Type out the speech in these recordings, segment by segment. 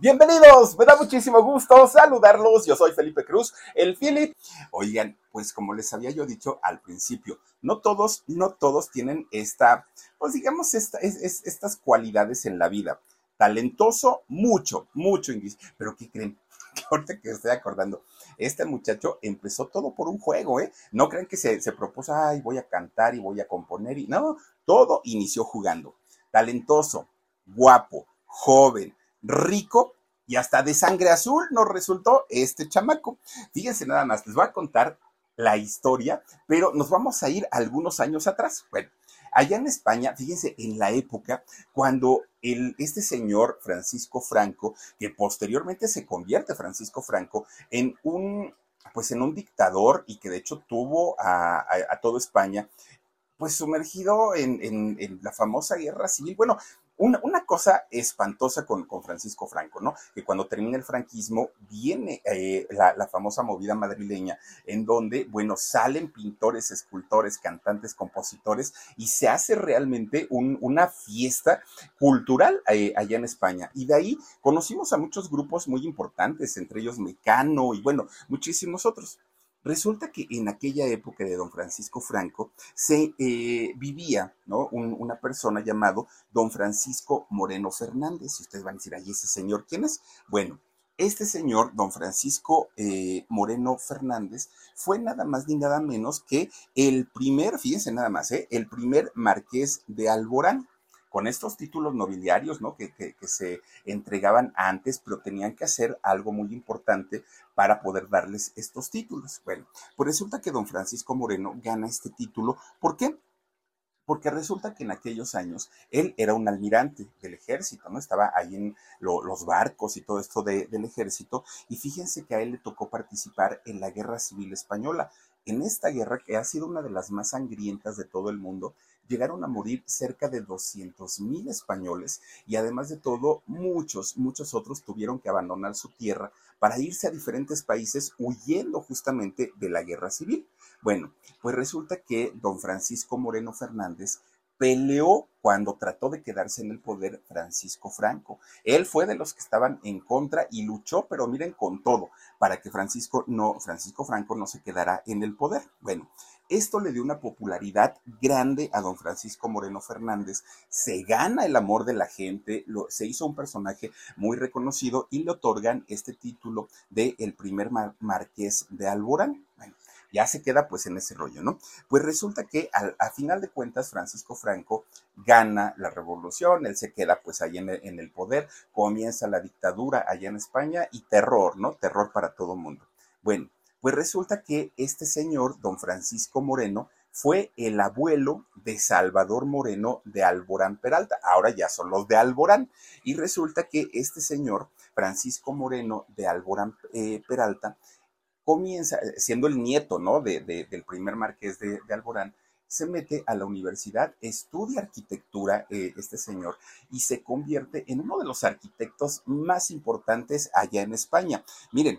Bienvenidos, me da muchísimo gusto saludarlos. Yo soy Felipe Cruz, el Philip. Oigan, pues como les había yo dicho al principio, no todos, no todos tienen esta, pues digamos, estas cualidades en la vida. Talentoso, mucho, mucho inglés. Pero ¿qué creen? Ahorita que estoy acordando, este muchacho empezó todo por un juego, ¿eh? No creen que se, se propuso, ay, voy a cantar y voy a componer y no, todo inició jugando. Talentoso, guapo, joven, rico y hasta de sangre azul nos resultó este chamaco. Fíjense nada más, les voy a contar la historia, pero nos vamos a ir algunos años atrás. Bueno, allá en España, fíjense, en la época cuando el, este señor Francisco Franco, que posteriormente se convierte Francisco Franco en un, pues en un dictador y que de hecho tuvo a, a, toda España, pues sumergido en, en, la famosa guerra civil. Bueno, una, cosa espantosa con, Francisco Franco, ¿no? Que cuando termina el franquismo viene eh, la, famosa movida madrileña, en donde, bueno, salen pintores, escultores, cantantes, compositores, y se hace realmente una fiesta cultural eh, allá en España. Y de ahí conocimos a muchos grupos muy importantes, entre ellos Mecano y, bueno, muchísimos otros. Resulta que en aquella época de don Francisco Franco se eh, vivía ¿no? una persona llamado don Francisco Moreno Fernández. Y ustedes van a decir, ay, ese señor, ¿quién es? Bueno, este señor, don Francisco eh, Moreno Fernández, fue nada más ni nada menos que el primer, fíjense nada más, ¿eh? el primer marqués de Alborán con estos títulos nobiliarios, ¿no? Que, que, se entregaban antes, pero tenían que hacer algo muy importante para poder darles estos títulos. Bueno, pues resulta que don Francisco Moreno gana este título. ¿Por qué? porque resulta que en aquellos años él era un almirante del ejército, ¿no? Estaba ahí en los barcos y todo esto del ejército, y fíjense que a él le tocó participar en la Guerra Civil Española. En esta guerra, que ha sido una de las más sangrientas de todo el mundo, llegaron a morir cerca de 200 mil españoles y además de todo, muchos, muchos otros tuvieron que abandonar su tierra para irse a diferentes países huyendo justamente de la guerra civil. Bueno, pues resulta que don Francisco Moreno Fernández peleó cuando trató de quedarse en el poder Francisco Franco. Él fue de los que estaban en contra y luchó, pero miren, con todo, para que Francisco no, Francisco Franco no se quedara en el poder. Bueno, esto le dio una popularidad grande a don Francisco Moreno Fernández, se gana el amor de la gente, se hizo un personaje muy reconocido y le otorgan este título de el primer marqués de Alborán. Bueno, ya se queda pues en ese rollo, ¿no? Pues resulta que al, a final de cuentas Francisco Franco gana la revolución, él se queda pues ahí en el, en el poder, comienza la dictadura allá en España y terror, ¿no? Terror para todo mundo. Bueno, pues resulta que este señor, don Francisco Moreno, fue el abuelo de Salvador Moreno de Alborán Peralta. Ahora ya son los de Alborán. Y resulta que este señor, Francisco Moreno de Alborán eh, Peralta, comienza, eh, siendo el nieto, ¿no? De, del primer marqués de, Alborán, se mete a la universidad, estudia arquitectura eh, este señor y se convierte en uno de los arquitectos más importantes allá en España. Miren,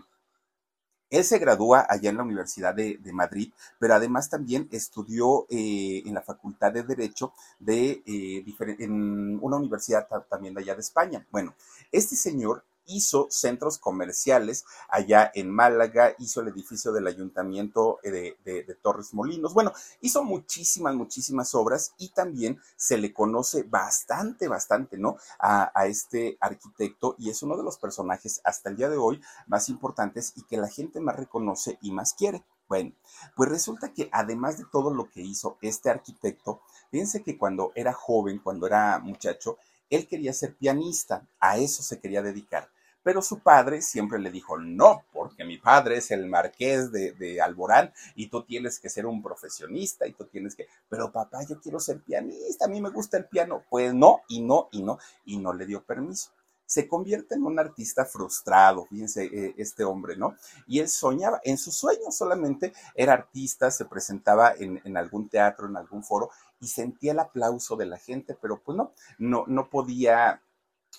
él se gradúa allá en la Universidad de, Madrid, pero además también estudió eh, en la Facultad de Derecho de en una universidad también de allá de España. Bueno, este señor hizo centros comerciales allá en Málaga, hizo el edificio del ayuntamiento de, Torres Molinos. Bueno, hizo muchísimas, muchísimas obras y también se le conoce bastante, bastante, ¿no? A, a este arquitecto y es uno de los personajes hasta el día de hoy más importantes y que la gente más reconoce y más quiere. Bueno, pues resulta que además de todo lo que hizo este arquitecto, fíjense que cuando era joven, cuando era muchacho, él quería ser pianista, a eso se quería dedicar. Pero su padre siempre le dijo, no, porque mi padre es el marqués de, Alborán y tú tienes que ser un profesionista y tú tienes que, pero papá, yo quiero ser pianista, a mí me gusta el piano. Pues no, y no, y no, y no le dio permiso se convierte en un artista frustrado, fíjense eh, este hombre, ¿no? Y él soñaba, en sus sueños solamente era artista, se presentaba en, en, algún teatro, en algún foro y sentía el aplauso de la gente, pero pues no, no, no podía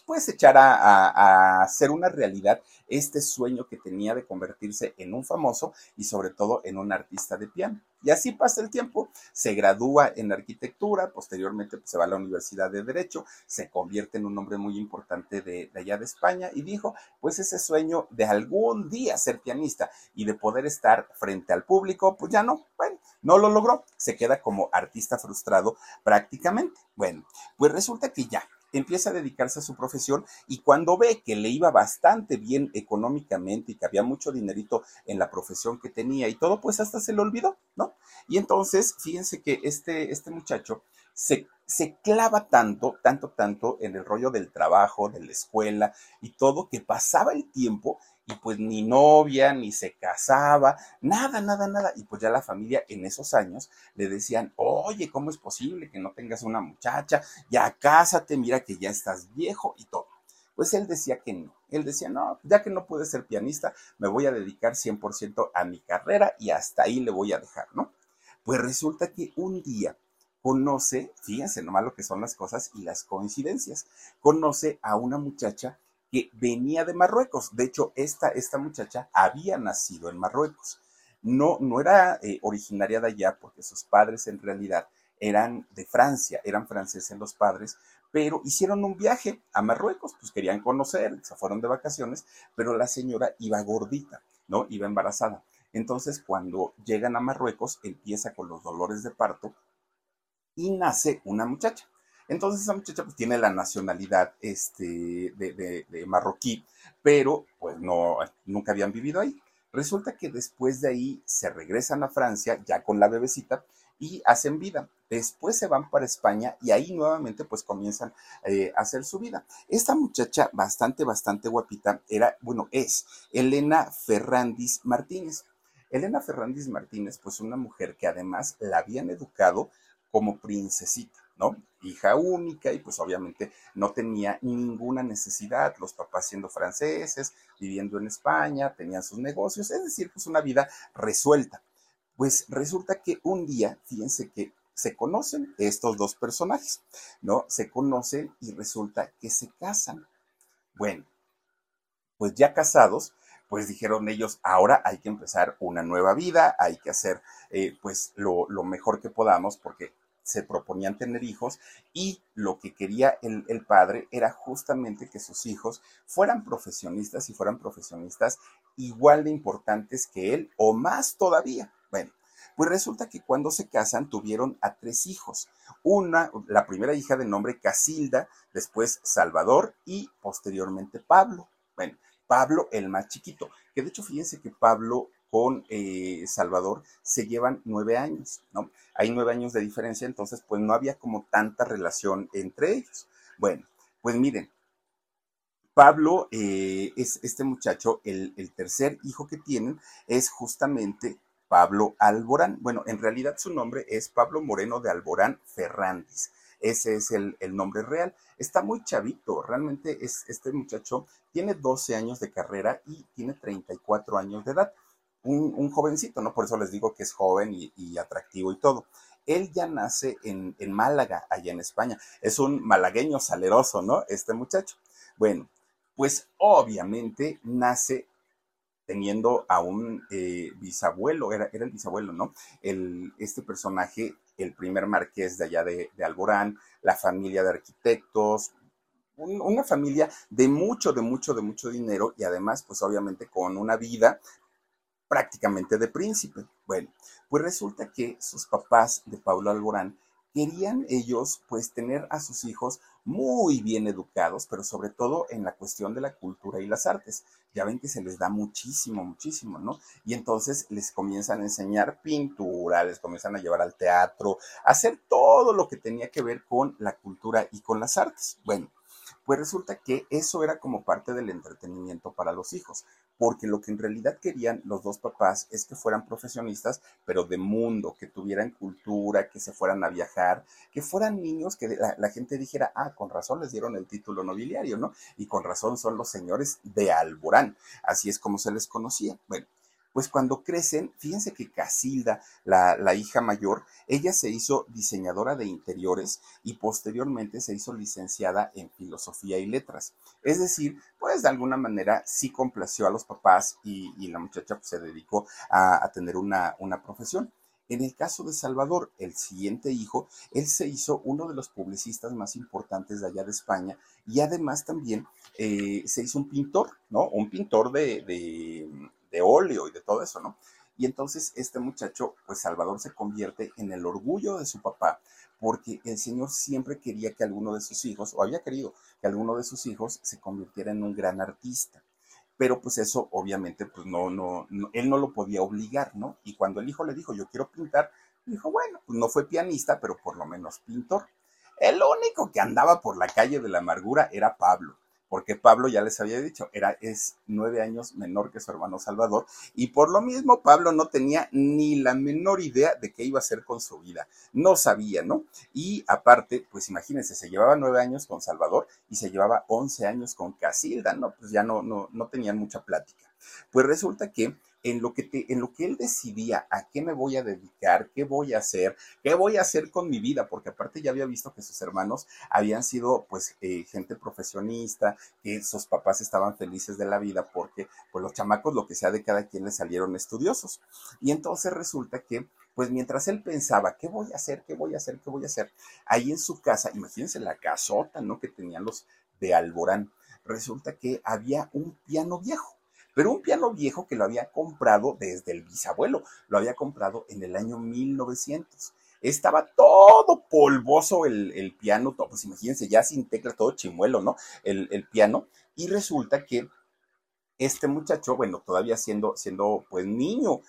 pues echar a, hacer una realidad este sueño que tenía de convertirse en un famoso y sobre todo en un artista de piano. Y así pasa el tiempo, se gradúa en arquitectura, posteriormente pues, se va a la Universidad de Derecho, se convierte en un hombre muy importante de, de, allá de España y dijo, pues ese sueño de algún día ser pianista y de poder estar frente al público, pues ya no, bueno, no lo logró, se queda como artista frustrado prácticamente. Bueno, pues resulta que ya, empieza a dedicarse a su profesión y cuando ve que le iba bastante bien económicamente y que había mucho dinerito en la profesión que tenía y todo, pues hasta se le olvidó, ¿no? Y entonces, fíjense que este, este muchacho se, se clava tanto, tanto, tanto en el rollo del trabajo, de la escuela y todo, que pasaba el tiempo y pues ni novia, ni se casaba, nada, nada, nada. Y pues ya la familia en esos años le decían, oye, ¿cómo es posible que no tengas una muchacha? Ya cásate, mira que ya estás viejo y todo. Pues él decía que no. Él decía, no, ya que no pude ser pianista, me voy a dedicar 100% a mi carrera y hasta ahí le voy a dejar, ¿no? Pues resulta que un día conoce, fíjense nomás lo que son las cosas y las coincidencias, conoce a una muchacha que venía de Marruecos. De hecho, esta, esta muchacha había nacido en Marruecos. No, no era eh, originaria de allá porque sus padres en realidad eran de Francia, eran franceses los padres, pero hicieron un viaje a Marruecos, pues querían conocer, se fueron de vacaciones, pero la señora iba gordita, ¿no? Iba embarazada. Entonces, cuando llegan a Marruecos, empieza con los dolores de parto y nace una muchacha. Entonces esa muchacha pues tiene la nacionalidad este, de, marroquí, pero pues no, nunca habían vivido ahí. Resulta que después de ahí se regresan a Francia ya con la bebecita y hacen vida. Después se van para España y ahí nuevamente pues comienzan eh, a hacer su vida. Esta muchacha bastante, bastante guapita era, bueno, es Elena Ferrandis Martínez. Elena Ferrandis Martínez, pues una mujer que además la habían educado como princesita. ¿No? Hija única y pues obviamente no tenía ninguna necesidad, los papás siendo franceses, viviendo en España, tenían sus negocios, es decir, pues una vida resuelta. Pues resulta que un día, fíjense que se conocen estos dos personajes, ¿no? Se conocen y resulta que se casan. Bueno, pues ya casados, pues dijeron ellos, ahora hay que empezar una nueva vida, hay que hacer eh, pues lo, lo, mejor que podamos porque se proponían tener hijos y lo que quería el, el, padre era justamente que sus hijos fueran profesionistas y fueran profesionistas igual de importantes que él o más todavía. Bueno, pues resulta que cuando se casan tuvieron a tres hijos. Una, la primera hija de nombre Casilda, después Salvador y posteriormente Pablo. Bueno, Pablo el más chiquito, que de hecho fíjense que Pablo con eh, Salvador se llevan nueve años, ¿no? Hay nueve años de diferencia, entonces pues no había como tanta relación entre ellos. Bueno, pues miren, Pablo eh, es este muchacho, el, tercer hijo que tienen es justamente Pablo Alborán. Bueno, en realidad su nombre es Pablo Moreno de Alborán Ferrandis. Ese es el, el, nombre real. Está muy chavito, realmente es, este muchacho tiene 12 años de carrera y tiene 34 años de edad un, jovencito, ¿no? Por eso les digo que es joven y, atractivo y todo. Él ya nace en, Málaga, allá en España. Es un malagueño saleroso, ¿no? Este muchacho. Bueno, pues obviamente nace teniendo a un eh, bisabuelo, era, el bisabuelo, ¿no? Este personaje, el primer marqués de allá de, de Alborán, la familia de arquitectos, una familia de mucho, de mucho, de mucho dinero y además, pues obviamente con una vida prácticamente de príncipe. Bueno, pues resulta que sus papás de Pablo Alborán querían ellos pues tener a sus hijos muy bien educados, pero sobre todo en la cuestión de la cultura y las artes. Ya ven que se les da muchísimo, muchísimo, ¿no? Y entonces les comienzan a enseñar pintura, les comienzan a llevar al teatro, a hacer todo lo que tenía que ver con la cultura y con las artes. Bueno, pues resulta que eso era como parte del entretenimiento para los hijos, porque lo que en realidad querían los dos papás es que fueran profesionistas, pero de mundo, que tuvieran cultura, que se fueran a viajar, que fueran niños que la, gente dijera, ah, con razón les dieron el título nobiliario, ¿no? Y con razón son los señores de Alborán, así es como se les conocía. Bueno, pues cuando crecen, fíjense que Casilda, la, la, hija mayor, ella se hizo diseñadora de interiores y posteriormente se hizo licenciada en filosofía y letras. Es decir, pues de alguna manera sí complació a los papás y, y la muchacha pues, se dedicó a, tener una, una profesión. En el caso de Salvador, el siguiente hijo, él se hizo uno de los publicistas más importantes de allá de España y además también eh, se hizo un pintor, ¿no? Un pintor de, de óleo y de todo eso, ¿no? Y entonces este muchacho, pues Salvador se convierte en el orgullo de su papá, porque el Señor siempre quería que alguno de sus hijos, o había querido que alguno de sus hijos se convirtiera en un gran artista pero pues eso obviamente pues no, no, él no lo podía obligar, ¿no? Y cuando el hijo le dijo, yo quiero pintar, dijo, bueno, pues no fue pianista, pero por lo menos pintor. El único que andaba por la calle de la amargura era Pablo porque Pablo ya les había dicho, era, es nueve años menor que su hermano Salvador, y por lo mismo Pablo no tenía ni la menor idea de qué iba a hacer con su vida, no sabía, ¿no? Y aparte, pues imagínense, se llevaba nueve años con Salvador y se llevaba once años con Casilda, ¿no? Pues ya no, no, no tenían mucha plática. Pues resulta que en lo que, te, en lo que él decidía a qué me voy a dedicar, qué voy a hacer, qué voy a hacer con mi vida, porque aparte ya había visto que sus hermanos habían sido pues eh, gente profesionista, que sus papás estaban felices de la vida porque pues los chamacos lo que sea de cada quien le salieron estudiosos. Y entonces resulta que pues mientras él pensaba, ¿qué voy a hacer? ¿Qué voy a hacer? ¿Qué voy a hacer? Ahí en su casa, imagínense la casota, ¿no? Que tenían los de Alborán. Resulta que había un piano viejo pero un piano viejo que lo había comprado desde el bisabuelo, lo había comprado en el año 1900. Estaba todo polvoso el, piano, todo, pues imagínense, ya sin tecla, todo chimuelo, ¿no? El, el, piano. Y resulta que este muchacho, bueno, todavía siendo, siendo pues niño,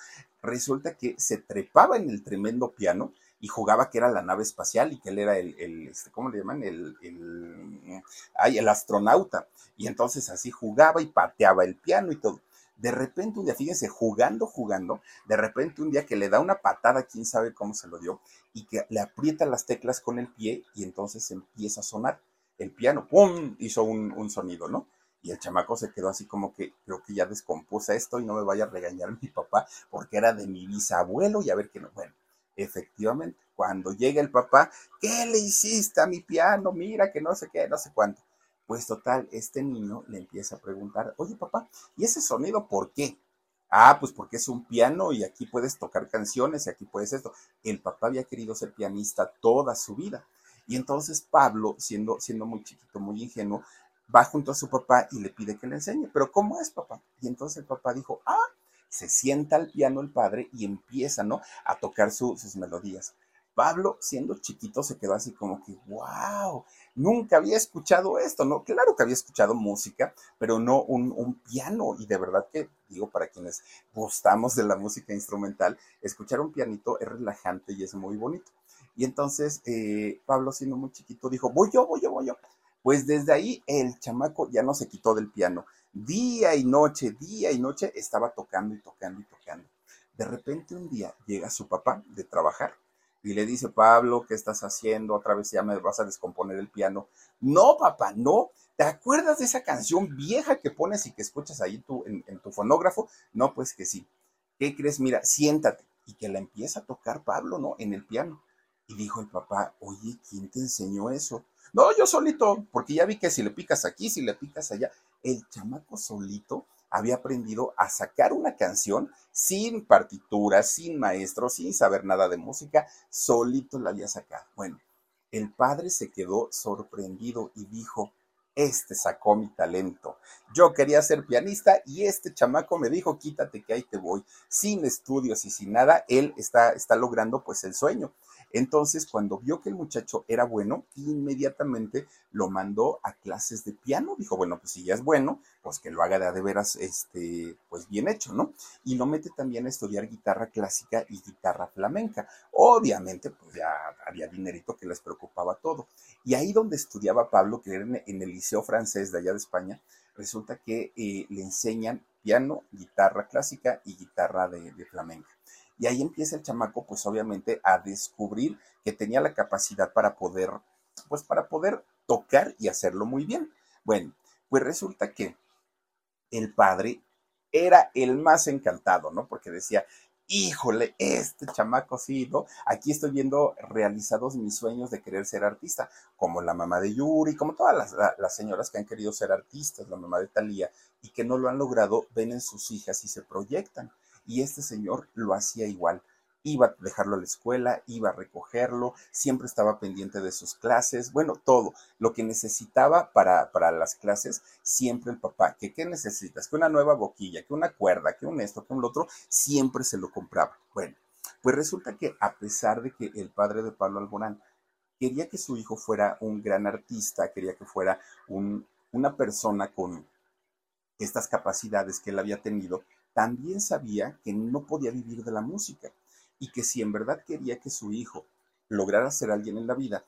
resulta que se trepaba en el tremendo piano y jugaba que era la nave espacial y que él era el, el este, ¿cómo le llaman? El, el, ay, el astronauta. Y entonces así jugaba y pateaba el piano y todo. De repente un día, fíjense, jugando, jugando, de repente un día que le da una patada, quién sabe cómo se lo dio, y que le aprieta las teclas con el pie y entonces empieza a sonar el piano, ¡pum! hizo un, un sonido, ¿no? Y el chamaco se quedó así como que creo que ya descompuso esto y no me vaya a regañar mi papá porque era de mi bisabuelo y a ver qué no. Bueno, Efectivamente, cuando llega el papá, ¿qué le hiciste a mi piano? Mira que no sé qué, no sé cuánto. Pues total, este niño le empieza a preguntar, oye papá, ¿y ese sonido por qué? Ah, pues porque es un piano y aquí puedes tocar canciones y aquí puedes esto. El papá había querido ser pianista toda su vida. Y entonces Pablo, siendo, siendo muy chiquito, muy ingenuo, va junto a su papá y le pide que le enseñe. Pero ¿cómo es, papá? Y entonces el papá dijo, ah, se sienta al piano el padre y empieza, ¿no? A tocar sus melodías. Pablo, siendo chiquito, se quedó así como que, wow, nunca había escuchado esto, ¿no? Claro que había escuchado música, pero no un, un, piano. Y de verdad que, digo, para quienes gustamos de la música instrumental, escuchar un pianito es relajante y es muy bonito. Y entonces, eh, Pablo, siendo muy chiquito, dijo, voy yo, voy yo, voy yo. Pues desde ahí el chamaco ya no se quitó del piano Día y noche, día y noche estaba tocando y tocando y tocando. De repente un día llega su papá de trabajar y le dice, Pablo, ¿qué estás haciendo? Otra vez ya me vas a descomponer el piano. No, papá, no. ¿Te acuerdas de esa canción vieja que pones y que escuchas ahí tú, en, en tu fonógrafo? No, pues que sí. ¿Qué crees? Mira, siéntate. Y que la empieza a tocar Pablo, ¿no? En el piano. Y dijo el papá, oye, ¿quién te enseñó eso? No, yo solito, porque ya vi que si le picas aquí, si le picas allá, el chamaco solito había aprendido a sacar una canción sin partitura, sin maestro, sin saber nada de música, solito la había sacado. Bueno, el padre se quedó sorprendido y dijo, este sacó mi talento. Yo quería ser pianista y este chamaco me dijo, quítate que ahí te voy. Sin estudios y sin nada, él está, está logrando pues el sueño. Entonces, cuando vio que el muchacho era bueno, inmediatamente lo mandó a clases de piano. Dijo, bueno, pues si ya es bueno, pues que lo haga de, veras, este, pues bien hecho, ¿no? Y lo mete también a estudiar guitarra clásica y guitarra flamenca. Obviamente, pues ya había dinerito que les preocupaba todo. Y ahí donde estudiaba Pablo, que era en, el Liceo Francés de allá de España, resulta que eh, le enseñan piano, guitarra clásica y guitarra de, de flamenca. Y ahí empieza el chamaco, pues obviamente, a descubrir que tenía la capacidad para poder, pues para poder tocar y hacerlo muy bien. Bueno, pues resulta que el padre era el más encantado, ¿no? Porque decía, híjole, este chamaco sí, ¿no? Aquí estoy viendo realizados mis sueños de querer ser artista, como la mamá de Yuri, como todas las, señoras que han querido ser artistas, la mamá de Talía, y que no lo han logrado, ven en sus hijas y se proyectan. Y este señor lo hacía igual. Iba a dejarlo a la escuela, iba a recogerlo, siempre estaba pendiente de sus clases, bueno, todo, lo que necesitaba para, para las clases, siempre el papá, que qué necesitas, que una nueva boquilla, que una cuerda, que un esto, que un otro, siempre se lo compraba. Bueno, pues resulta que a pesar de que el padre de Pablo Alborán quería que su hijo fuera un gran artista, quería que fuera un, una persona con estas capacidades que él había tenido, también sabía que no podía vivir de la música y que si en verdad quería que su hijo lograra ser alguien en la vida,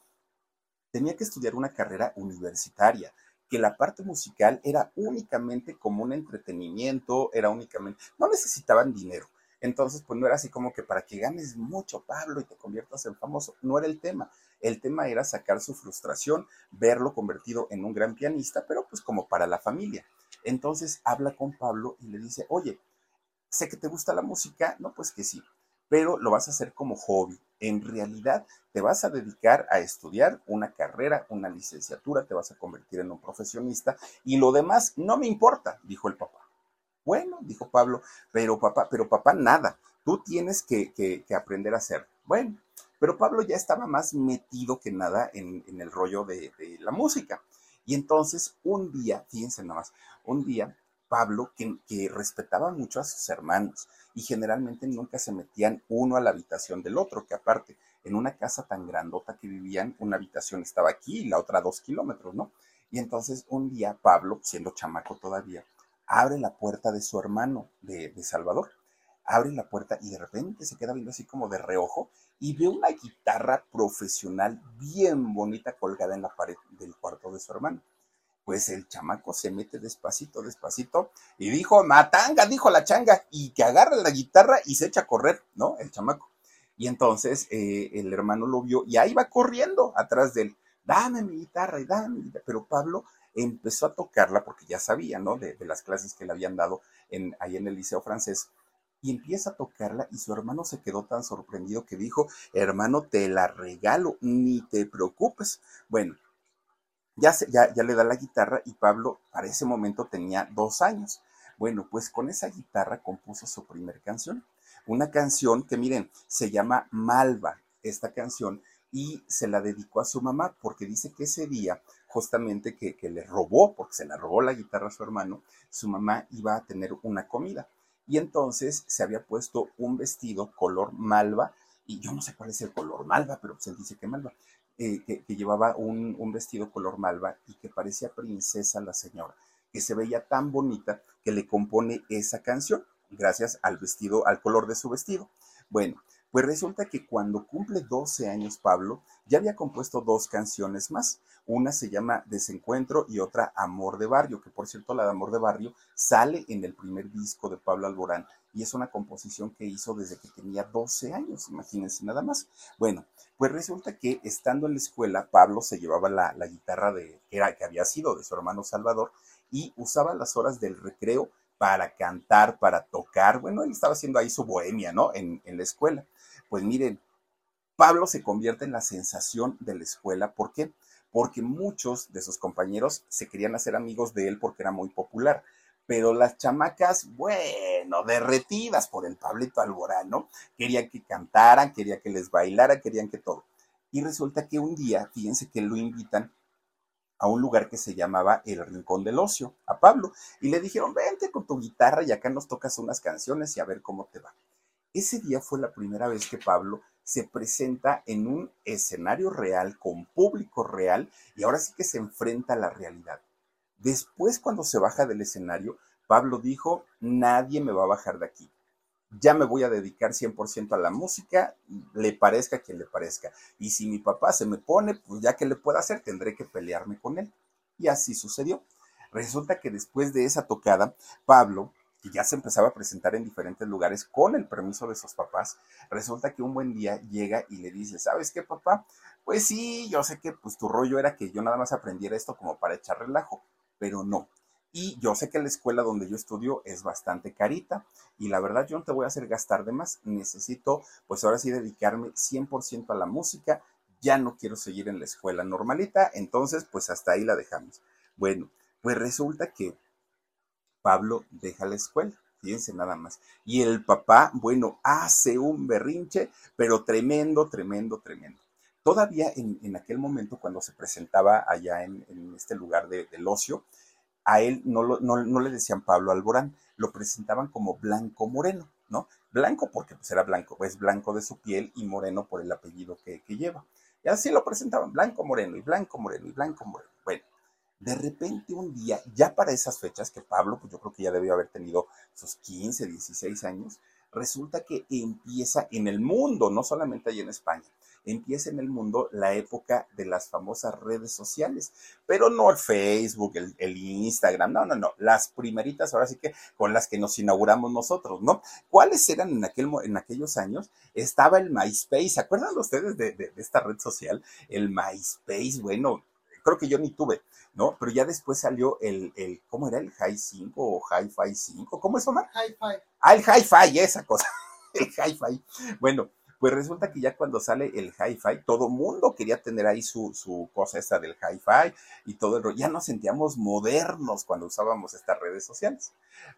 tenía que estudiar una carrera universitaria, que la parte musical era únicamente como un entretenimiento, era únicamente, no necesitaban dinero. Entonces, pues no era así como que para que ganes mucho, Pablo, y te conviertas en famoso, no era el tema. El tema era sacar su frustración, verlo convertido en un gran pianista, pero pues como para la familia. Entonces habla con Pablo y le dice, oye, sé que te gusta la música, no, pues que sí, pero lo vas a hacer como hobby. En realidad te vas a dedicar a estudiar una carrera, una licenciatura, te vas a convertir en un profesionista y lo demás no me importa, dijo el papá. Bueno, dijo Pablo, pero papá, pero papá, nada, tú tienes que, aprender a hacer. Bueno, pero Pablo ya estaba más metido que nada en, el rollo de, la música. Y entonces un día, fíjense nada más, un día Pablo, que, respetaba mucho a sus hermanos, y generalmente nunca se metían uno a la habitación del otro, que aparte, en una casa tan grandota que vivían, una habitación estaba aquí y la otra dos kilómetros, ¿no? Y entonces un día Pablo, siendo chamaco todavía, abre la puerta de su hermano de, de Salvador, abre la puerta y de repente se queda viendo así como de reojo y ve una guitarra profesional bien bonita colgada en la pared del cuarto de su hermano pues el chamaco se mete despacito, despacito, y dijo, matanga, dijo la changa, y que agarra la guitarra y se echa a correr, ¿no? El chamaco. Y entonces eh, el hermano lo vio y ahí va corriendo atrás de él, dame mi guitarra y dame mi guitarra. Pero Pablo empezó a tocarla porque ya sabía, ¿no? De, las clases que le habían dado en, ahí en el liceo francés. Y empieza a tocarla y su hermano se quedó tan sorprendido que dijo, hermano, te la regalo, ni te preocupes. Bueno, ya, ya, le da la guitarra y Pablo para ese momento tenía dos años. Bueno, pues con esa guitarra compuso su primer canción. Una canción que miren, se llama Malva, esta canción, y se la dedicó a su mamá porque dice que ese día, justamente que, que le robó, porque se la robó la guitarra a su hermano, su mamá iba a tener una comida. Y entonces se había puesto un vestido color malva, y yo no sé cuál es el color malva, pero se dice que malva. Eh, que, llevaba un, un, vestido color malva y que parecía princesa la señora, que se veía tan bonita que le compone esa canción gracias al vestido, al color de su vestido. Bueno, pues resulta que cuando cumple 12 años Pablo, ya había compuesto dos canciones más. Una se llama Desencuentro y otra Amor de Barrio, que por cierto la de Amor de Barrio sale en el primer disco de Pablo Alborán y es una composición que hizo desde que tenía 12 años, imagínense nada más. Bueno, pues resulta que estando en la escuela, Pablo se llevaba la, guitarra de, era, que había sido de su hermano Salvador y usaba las horas del recreo para cantar, para tocar. Bueno, él estaba haciendo ahí su bohemia, ¿no? En, en la escuela. Pues miren, Pablo se convierte en la sensación de la escuela. ¿Por qué? Porque muchos de sus compañeros se querían hacer amigos de él porque era muy popular. Pero las chamacas, bueno, derretidas por el Pablito Alborán, ¿no? Querían que cantaran, querían que les bailara, querían que todo. Y resulta que un día, fíjense que lo invitan a un lugar que se llamaba el Rincón del Ocio, a Pablo, y le dijeron, vente con tu guitarra y acá nos tocas unas canciones y a ver cómo te va. Ese día fue la primera vez que Pablo se presenta en un escenario real, con público real, y ahora sí que se enfrenta a la realidad. Después, cuando se baja del escenario, Pablo dijo, nadie me va a bajar de aquí. Ya me voy a dedicar 100% a la música, le parezca quien le parezca. Y si mi papá se me pone, pues ya que le pueda hacer, tendré que pelearme con él. Y así sucedió. Resulta que después de esa tocada, Pablo y ya se empezaba a presentar en diferentes lugares con el permiso de sus papás, resulta que un buen día llega y le dice, ¿sabes qué, papá? Pues sí, yo sé que pues tu rollo era que yo nada más aprendiera esto como para echar relajo, pero no. Y yo sé que la escuela donde yo estudio es bastante carita y la verdad yo no te voy a hacer gastar de más. Necesito pues ahora sí dedicarme 100% a la música. Ya no quiero seguir en la escuela normalita, entonces pues hasta ahí la dejamos. Bueno, pues resulta que Pablo deja la escuela. Fíjense nada más. Y el papá, bueno, hace un berrinche, pero tremendo, tremendo, tremendo. Todavía en, aquel momento, cuando se presentaba allá en, este lugar de, del ocio, a él no, le decían Pablo Alborán, lo presentaban como Blanco Moreno, ¿no? Blanco porque pues era blanco, es blanco de su piel y moreno por el apellido que, lleva. Y así lo presentaban, Blanco Moreno y Blanco Moreno y Blanco Moreno. De repente un día, ya para esas fechas, que Pablo, pues yo creo que ya debió haber tenido sus 15, 16 años, resulta que empieza en el mundo, no solamente ahí en España, empieza en el mundo la época de las famosas redes sociales, pero no el Facebook, el, Instagram, no, no, no, las primeritas ahora sí que con las que nos inauguramos nosotros, ¿no? ¿Cuáles eran en, aquel, en aquellos años? Estaba el MySpace, ¿se acuerdan ustedes de, de esta red social? El MySpace, bueno, creo que yo ni tuve, ¿no? Pero ya después salió el, el ¿cómo era? El High 5 o Hi-Fi 5, ¿cómo es, Omar? Hi-Fi. Ah, el Hi-Fi, esa cosa, el Hi-Fi. Bueno, pues resulta que ya cuando sale el hi-fi, todo mundo quería tener ahí su, su cosa esta del hi-fi y todo el rollo. Ya nos sentíamos modernos cuando usábamos estas redes sociales.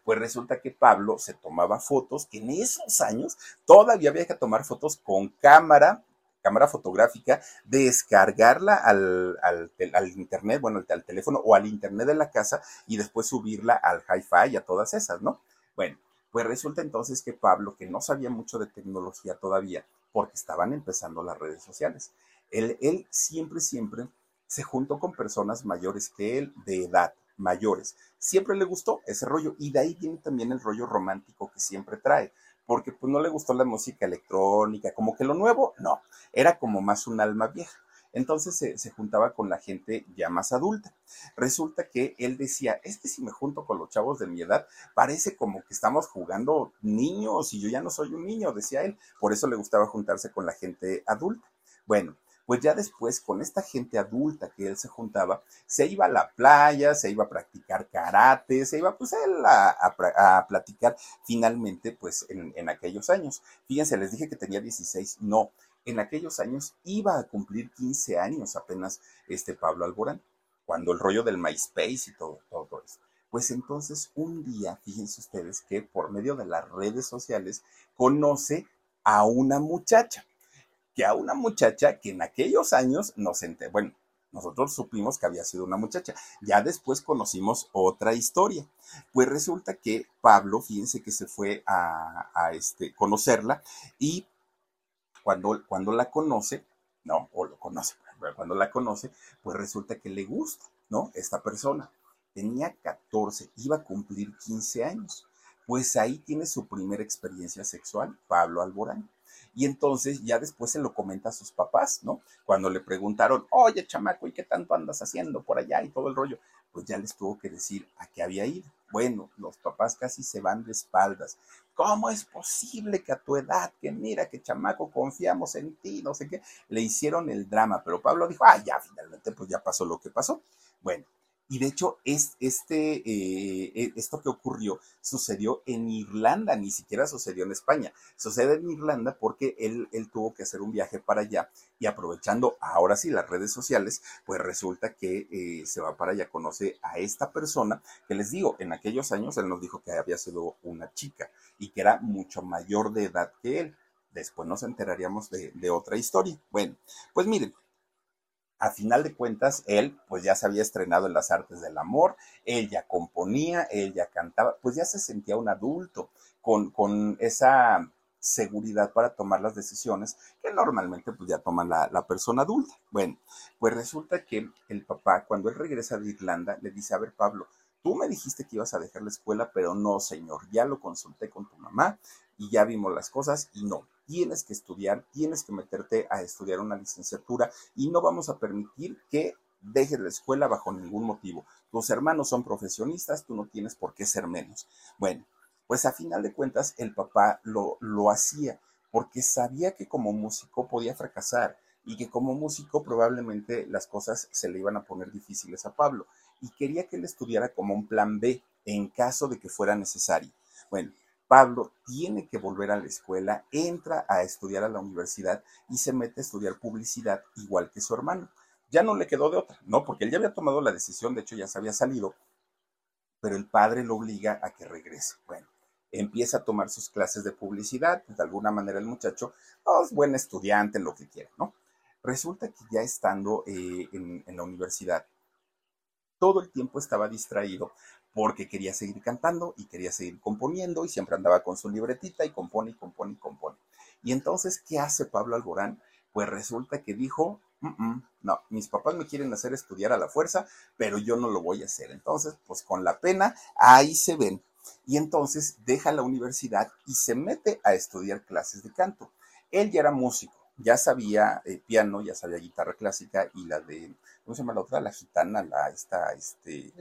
Pues resulta que Pablo se tomaba fotos, que en esos años todavía había que tomar fotos con cámara, cámara fotográfica, descargarla al, al, internet, bueno, al, teléfono o al internet de la casa y después subirla al hi-fi y a todas esas, ¿no? Bueno, pues resulta entonces que Pablo, que no sabía mucho de tecnología todavía, porque estaban empezando las redes sociales, él, él siempre, siempre se juntó con personas mayores que él, de edad, mayores. Siempre le gustó ese rollo y de ahí viene también el rollo romántico que siempre trae, porque pues no le gustó la música electrónica, como que lo nuevo, no, era como más un alma vieja. Entonces se, juntaba con la gente ya más adulta. Resulta que él decía, es que si me junto con los chavos de mi edad, parece como que estamos jugando niños y yo ya no soy un niño, decía él. Por eso le gustaba juntarse con la gente adulta. Bueno, pues ya después con esta gente adulta que él se juntaba, se iba a la playa, se iba a practicar karate, se iba pues él a, platicar finalmente pues en, en, aquellos años. Fíjense, les dije que tenía 16, no, en aquellos años iba a cumplir 15 años apenas este Pablo Alborán, cuando el rollo del MySpace y todo, todo eso. Pues entonces un día, fíjense ustedes que por medio de las redes sociales conoce a una muchacha, que a una muchacha que en aquellos años nos enteró, bueno, nosotros supimos que había sido una muchacha. Ya después conocimos otra historia. Pues resulta que Pablo, fíjense que se fue a, este, conocerla y cuando, cuando la conoce, ¿no? O lo conoce, cuando la conoce, pues resulta que le gusta, ¿no? Esta persona. Tenía 14, iba a cumplir 15 años. Pues ahí tiene su primera experiencia sexual, Pablo Alborán. Y entonces ya después se lo comenta a sus papás, ¿no? Cuando le preguntaron, oye, chamaco, ¿y qué tanto andas haciendo por allá y todo el rollo? Pues ya les tuvo que decir a qué había ido. Bueno, los papás casi se van de espaldas. ¿Cómo es posible que a tu edad, que mira, que chamaco, confiamos en ti, no sé qué, le hicieron el drama? Pero Pablo dijo, ah, ya, finalmente, pues ya pasó lo que pasó. Bueno, y de hecho, es, este, eh, e, esto que ocurrió sucedió en Irlanda, ni siquiera sucedió en España. Sucede en Irlanda porque él, él tuvo que hacer un viaje para allá y aprovechando ahora sí las redes sociales, pues resulta que eh, se va para allá, conoce a esta persona que les digo, en aquellos años él nos dijo que había sido una chica y que era mucho mayor de edad que él. Después nos enteraríamos de, de otra historia. Bueno, pues miren, a final de cuentas, él pues ya se había estrenado en las artes del amor, él ya componía, él ya cantaba, pues ya se sentía un adulto con, con esa seguridad para tomar las decisiones que normalmente pues ya toma la, la, persona adulta. Bueno, pues resulta que el papá, cuando él regresa de Irlanda, le dice, a ver Pablo, tú me dijiste que ibas a dejar la escuela, pero no, señor, ya lo consulté con tu mamá y ya vimos las cosas y no, tienes que estudiar, tienes que meterte a estudiar una licenciatura y no vamos a permitir que dejes la escuela bajo ningún motivo. Tus hermanos son profesionistas, tú no tienes por qué ser menos. Bueno, pues a final de cuentas el papá lo, lo hacía porque sabía que como músico podía fracasar y que como músico probablemente las cosas se le iban a poner difíciles a Pablo. y quería que él estudiara como un plan B en caso de que fuera necesario. Bueno, Pablo tiene que volver a la escuela, entra a estudiar a la universidad y se mete a estudiar publicidad igual que su hermano. Ya no le quedó de otra, ¿no? Porque él ya había tomado la decisión, de hecho ya se había salido, pero el padre lo obliga a que regrese. Bueno, empieza a tomar sus clases de publicidad, pues, de alguna manera el muchacho oh, es buen estudiante lo que quiera, ¿no? Resulta que ya estando eh, en la universidad, todo el tiempo estaba distraído porque quería seguir cantando y quería seguir componiendo y siempre andaba con su libretita y compone y compone y compone. Y entonces, ¿qué hace Pablo Alborán? Pues resulta que dijo, no, mis papás me quieren hacer estudiar a la fuerza, pero yo no lo voy a hacer. Entonces, pues con la pena, ahí se ven. Y entonces deja la universidad y se mete a estudiar clases de canto. Él ya era músico, ya sabía eh, piano, ya sabía guitarra clásica y la de, ¿cómo se llama la otra? La gitana, la esta, este.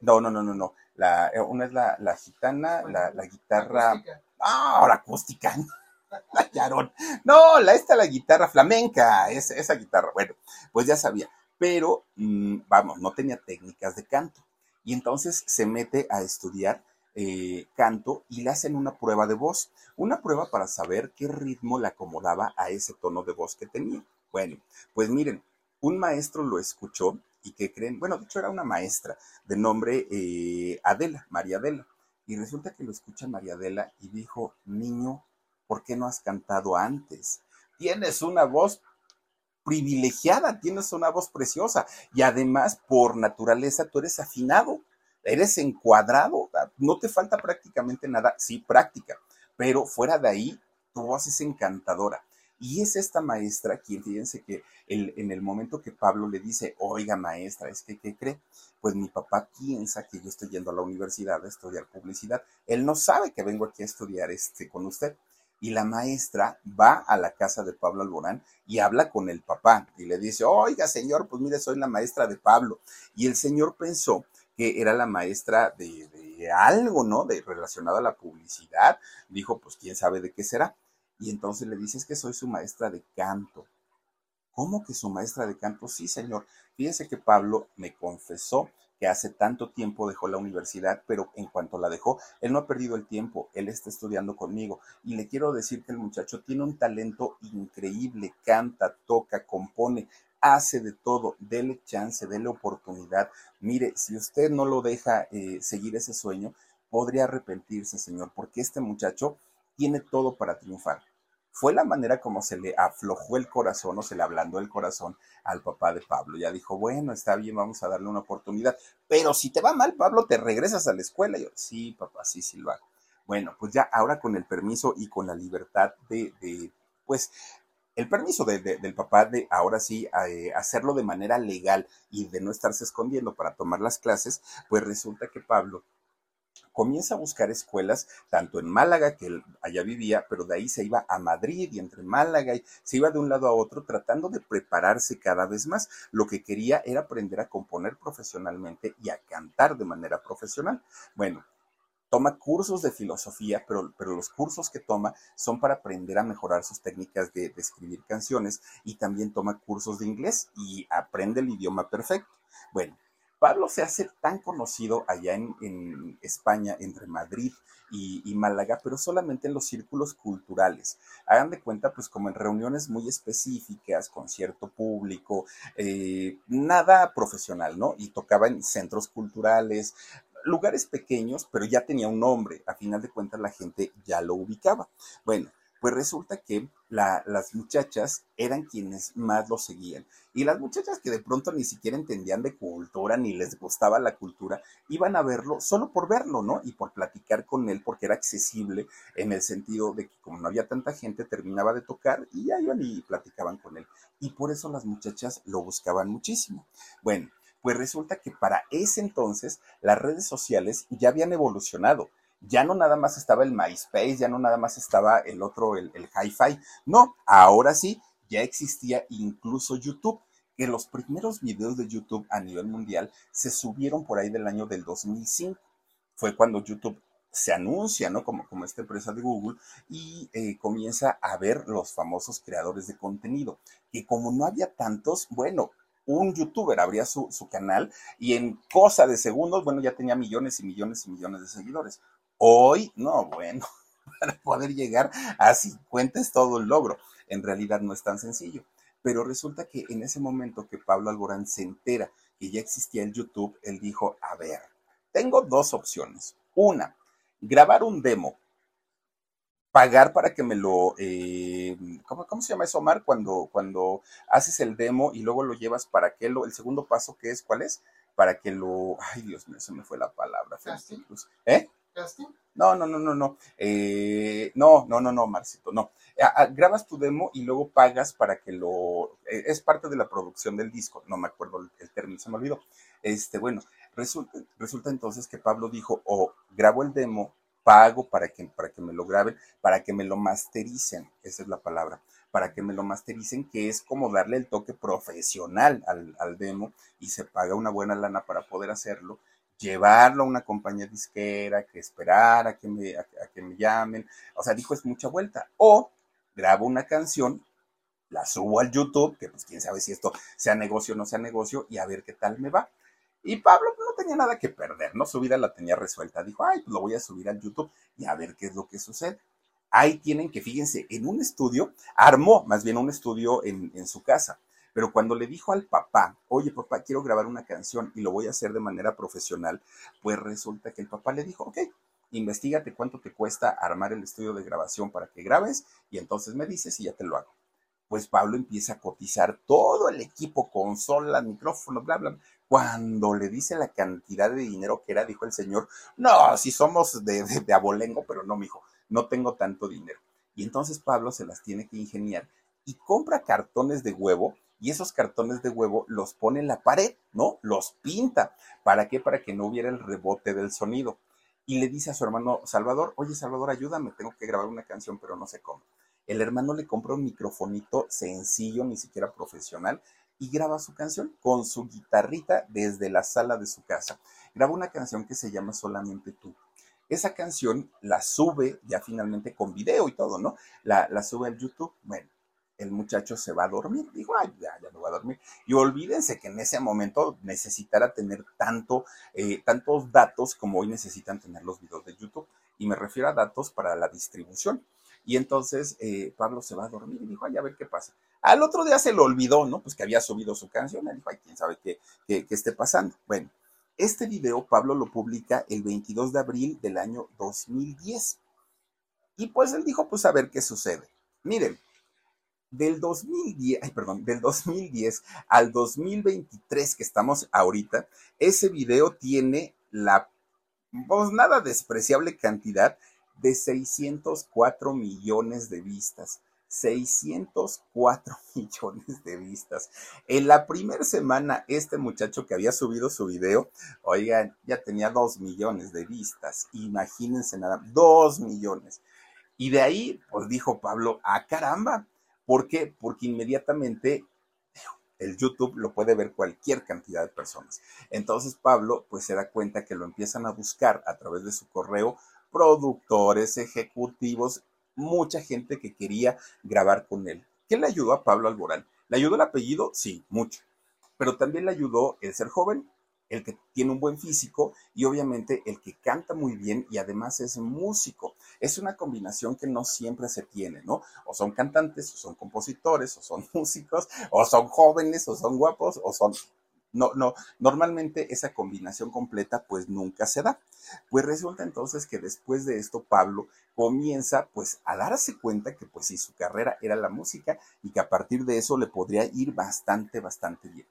No, no, no, no, no. La, eh, una es la, la gitana, la, la guitarra. Ah, la acústica. La No, la esta la guitarra flamenca, esa, esa guitarra. Bueno, pues ya sabía. Pero, mm, vamos, no tenía técnicas de canto. Y entonces se mete a estudiar eh, canto y le hacen una prueba de voz, una prueba para saber qué ritmo le acomodaba a ese tono de voz que tenía. Bueno, pues miren, un maestro lo escuchó y que creen, bueno, de hecho era una maestra de nombre eh, Adela, María Adela, y resulta que lo escucha María Adela y dijo, niño, ¿por qué no has cantado antes? Tienes una voz privilegiada, tienes una voz preciosa y además por naturaleza tú eres afinado eres encuadrado, no te falta prácticamente nada, sí, práctica, pero fuera de ahí, tu voz es encantadora. Y es esta maestra quien, fíjense que en el momento que Pablo le dice, oiga maestra, es que, ¿qué cree? Pues mi papá piensa que yo estoy yendo a la universidad a estudiar publicidad. Él no sabe que vengo aquí a estudiar este, con usted. Y la maestra va a la casa de Pablo Alborán y habla con el papá y le dice, oiga señor, pues mire, soy la maestra de Pablo. Y el señor pensó que era la maestra de, algo, ¿no? De relacionado a la publicidad. Dijo, pues quién sabe de qué será. Y entonces le dices que soy su maestra de canto. ¿Cómo que su maestra de canto? Sí, señor. Fíjese que Pablo me confesó que hace tanto tiempo dejó la universidad, pero en cuanto la dejó, él no ha perdido el tiempo, él está estudiando conmigo. Y le quiero decir que el muchacho tiene un talento increíble, canta, toca, compone, hace de todo, dele chance, dele oportunidad. Mire, si usted no lo deja eh, seguir ese sueño, podría arrepentirse, Señor, porque este muchacho tiene todo para triunfar. Fue la manera como se le aflojó el corazón o se le ablandó el corazón al papá de Pablo. Ya dijo, bueno, está bien, vamos a darle una oportunidad. Pero si te va mal, Pablo, te regresas a la escuela. yo, sí, papá, sí, sí lo hago. Bueno, pues ya ahora con el permiso y con la libertad de, de pues, el permiso del papá de ahora sí eh, hacerlo de manera legal y de no estarse escondiendo para tomar las clases, pues resulta que Pablo comienza a buscar escuelas, tanto en Málaga, que él allá vivía, pero de ahí se iba a Madrid y entre Málaga y se iba de un lado a otro tratando de prepararse cada vez más. Lo que quería era aprender a componer profesionalmente y a cantar de manera profesional. Bueno, toma cursos de filosofía, pero, pero los cursos que toma son para aprender a mejorar sus técnicas de, escribir canciones y también toma cursos de inglés y aprende el idioma perfecto. Bueno, Pablo se hace tan conocido allá en, España, entre Madrid y, Málaga, pero solamente en los círculos culturales. Hagan de cuenta, pues como en reuniones muy específicas, con cierto público, eh, nada profesional, ¿no? Y tocaba en centros culturales, lugares pequeños, pero ya tenía un nombre. A final de cuentas la gente ya lo ubicaba. Bueno, pues resulta que las muchachas eran quienes más lo seguían. Y las muchachas que de pronto ni siquiera entendían de cultura, ni les gustaba la cultura, iban a verlo solo por verlo, ¿no? Y por platicar con él, porque era accesible en el sentido de que como no había tanta gente, terminaba de tocar y ya iban y platicaban con él. Y por eso las muchachas lo buscaban muchísimo. Bueno, pues resulta que para ese entonces las redes sociales ya habían evolucionado. Ya no nada más estaba el MySpace, ya no nada más estaba el otro, el, el Hi-Fi. No, ahora sí, ya existía incluso YouTube que los primeros videos de YouTube a nivel mundial se subieron por ahí del año del 2005. Fue cuando YouTube se anuncia, ¿no? Como, como esta empresa de Google y eh, comienza a ver los famosos creadores de contenido, que como no había tantos, bueno, un youtuber abría su, su, canal y en cosa de segundos, bueno, ya tenía millones y millones y millones de seguidores. Hoy, no, bueno, para poder llegar a 50 es todo el logro. En realidad no es tan sencillo. Pero resulta que en ese momento que Pablo Alborán se entera que ya existía el YouTube, él dijo, a ver, tengo dos opciones. Una, grabar un demo, pagar para que me lo, eh, ¿cómo, se llama eso, Omar? Cuando, cuando haces el demo y luego lo llevas para que lo, el segundo paso que es, ¿cuál es? Para que lo, ay Dios mío, se me fue la palabra. ¿Eh? No, no, no, no, no. Eh, no, no, no, no, Marcito, no. grabas tu demo y luego pagas para que lo... Eh, es parte de la producción del disco, no me acuerdo el, término, se me olvidó. Este, bueno, resulta, entonces que Pablo dijo, o grabo el demo, pago para que, para que me lo graben, para que me lo mastericen, esa es la palabra, para que me lo mastericen, que es como darle el toque profesional al, al demo y se paga una buena lana para poder hacerlo llevarlo a una compañía disquera, que esperar a que me, a, que me llamen. O sea, dijo, es mucha vuelta. O grabo una canción, la subo al YouTube, que pues quién sabe si esto sea negocio o no sea negocio, y a ver qué tal me va. Y Pablo pues, no tenía nada que perder, ¿no? Su vida la tenía resuelta. Dijo, ay, pues lo voy a subir al YouTube y a ver qué es lo que sucede. Ahí tienen que, fíjense, en un estudio, armó más bien un estudio en, en su casa pero cuando le dijo al papá, oye papá, quiero grabar una canción y lo voy a hacer de manera profesional, pues resulta que el papá le dijo, ok, investigate cuánto te cuesta armar el estudio de grabación para que grabes y entonces me dices y ya te lo hago. Pues Pablo empieza a cotizar todo el equipo, consola, micrófono, bla, bla. Cuando le dice la cantidad de dinero que era, dijo el señor, no, si somos de, de, de abolengo, pero no, mijo, no tengo tanto dinero. Y entonces Pablo se las tiene que ingeniar y compra cartones de huevo y esos cartones de huevo los pone en la pared, ¿no? Los pinta. ¿Para qué? Para que no hubiera el rebote del sonido. Y le dice a su hermano Salvador, oye Salvador, ayúdame, tengo que grabar una canción, pero no sé cómo. El hermano le compra un microfonito sencillo, ni siquiera profesional, y graba su canción con su guitarrita desde la sala de su casa. Graba una canción que se llama Solamente tú. Esa canción la sube ya finalmente con video y todo, ¿no? La, la sube al YouTube. Bueno, el muchacho se va a dormir. Dijo, ay, ya, ya me voy a dormir. Y olvídense que en ese momento necesitara tener tanto, eh, tantos datos como hoy necesitan tener los videos de YouTube. Y me refiero a datos para la distribución. Y entonces eh, Pablo se va a dormir y dijo, ay, a ver qué pasa. Al otro día se lo olvidó, ¿no? Pues que había subido su canción. Y dijo, ay, quién sabe qué, qué, qué esté pasando. Bueno, este video Pablo lo publica el 22 de abril del año 2010. Y pues él dijo, pues a ver qué sucede. Miren, del 2010, ay, perdón, del 2010 al 2023 que estamos ahorita, ese video tiene la, pues nada despreciable cantidad de 604 millones de vistas. 604 millones de vistas. En la primera semana, este muchacho que había subido su video, oigan, ya tenía 2 millones de vistas. Imagínense nada, 2 millones. Y de ahí, pues dijo Pablo, ah, caramba, ¿Por qué? Porque inmediatamente el YouTube lo puede ver cualquier cantidad de personas. Entonces Pablo pues se da cuenta que lo empiezan a buscar a través de su correo productores, ejecutivos, mucha gente que quería grabar con él. ¿Qué le ayudó a Pablo Alborán? ¿Le ayudó el apellido? Sí, mucho. Pero también le ayudó el ser joven, el que tiene un buen físico y obviamente el que canta muy bien y además es músico. Es una combinación que no siempre se tiene, ¿no? O son cantantes, o son compositores, o son músicos, o son jóvenes, o son guapos, o son... No, no, normalmente esa combinación completa pues nunca se da. Pues resulta entonces que después de esto Pablo comienza pues a darse cuenta que pues si su carrera era la música y que a partir de eso le podría ir bastante, bastante bien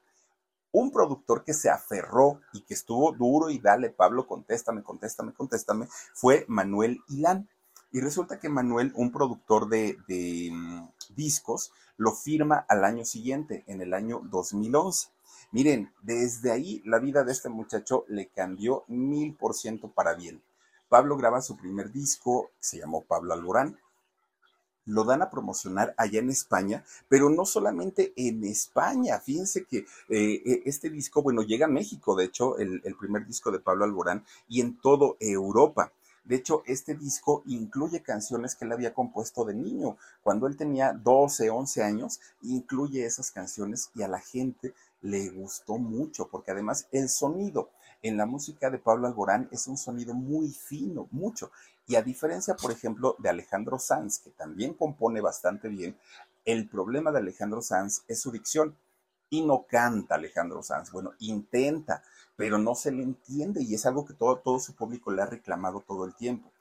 un productor que se aferró y que estuvo duro y dale, Pablo, contéstame, contéstame, contéstame, fue Manuel Ilán. Y resulta que Manuel, un productor de, mm, discos, lo firma al año siguiente, en el año 2011. Miren, desde ahí la vida de este muchacho le cambió mil por ciento para bien. Pablo graba su primer disco, se llamó Pablo Alborán, lo dan a promocionar allá en España, pero no solamente en España. Fíjense que eh, e, este disco, bueno, llega a México, de hecho, el, el primer disco de Pablo Alborán, y en todo Europa. De hecho, este disco incluye canciones que él había compuesto de niño. Cuando él tenía 12, 11 años, incluye esas canciones y a la gente le gustó mucho, porque además el sonido en la música de Pablo Alborán es un sonido muy fino, mucho. Y a diferencia, por ejemplo, de Alejandro Sanz, que también compone bastante bien, el problema de Alejandro Sanz es su dicción. Y no canta Alejandro Sanz. Bueno, intenta, pero no se le entiende y es algo que todo, todo su público le ha reclamado todo el tiempo.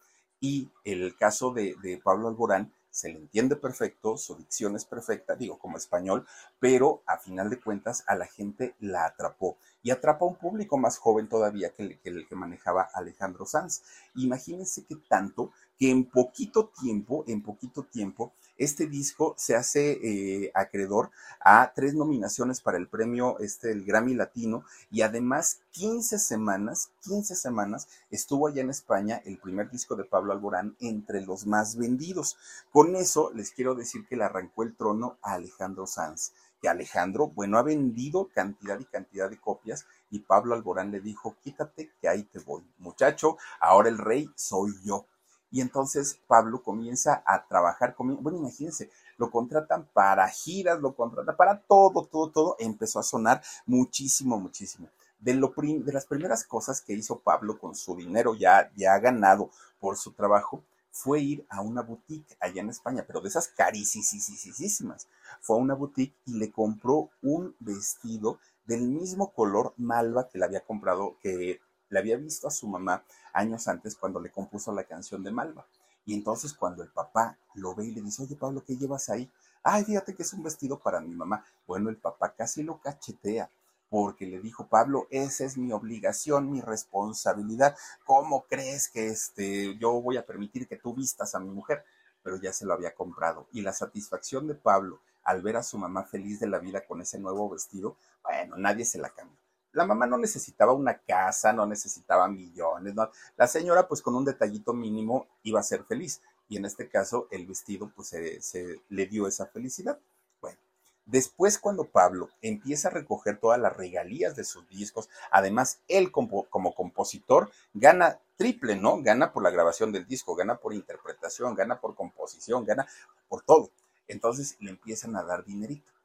Y el caso de, de Pablo Alborán se le entiende perfecto, su dicción es perfecta, digo como español, pero a final de cuentas a la gente la atrapó y atrapa a un público más joven todavía que el que, manejaba Alejandro Sanz. Imagínense que tanto que en poquito tiempo, en poquito tiempo, este disco se hace eh, acreedor a tres nominaciones para el premio este, el Grammy Latino y además 15 semanas, 15 semanas estuvo allá en España el primer disco de Pablo Alborán entre los más vendidos. Con eso les quiero decir que le arrancó el trono a Alejandro Sanz. Que Alejandro, bueno, ha vendido cantidad y cantidad de copias y Pablo Alborán le dijo, quítate que ahí te voy. Muchacho, ahora el rey soy yo. Y entonces Pablo comienza a trabajar con, bueno, imagínense, lo contratan para giras, lo contratan para todo, todo, todo. Empezó a sonar muchísimo, muchísimo. De, lo de las primeras cosas que hizo Pablo con su dinero ya, ya ganado por su trabajo fue ir a una boutique allá en España, pero de esas carísimas. Fue a una boutique y le compró un vestido del mismo color malva que le había comprado, que le había visto a su mamá años antes cuando le compuso la canción de Malva. Y entonces cuando el papá lo ve y le dice, oye Pablo, ¿qué llevas ahí? Ay, fíjate que es un vestido para mi mamá. Bueno, el papá casi lo cachetea porque le dijo, Pablo, esa es mi obligación, mi responsabilidad. ¿Cómo crees que este, yo voy a permitir que tú vistas a mi mujer? Pero ya se lo había comprado. Y la satisfacción de Pablo al ver a su mamá feliz de la vida con ese nuevo vestido, bueno, nadie se la cambió. La mamá no necesitaba una casa, no necesitaba millones. La señora, pues con un detallito mínimo iba a ser feliz. Y en este caso, el vestido, pues se, le dio esa felicidad. Bueno, después cuando Pablo empieza a recoger todas las regalías de sus discos, además él como, como compositor gana triple, ¿no? Gana por la grabación del disco, gana por interpretación, gana por composición, gana por todo. Entonces le empiezan a dar dinerito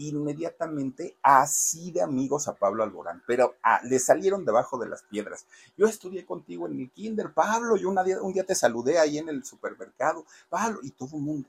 inmediatamente así de amigos a Pablo Alborán, pero ah, le salieron debajo de las piedras. Yo estudié contigo en el kinder, Pablo, yo un día te saludé ahí en el supermercado, Pablo, y todo el mundo,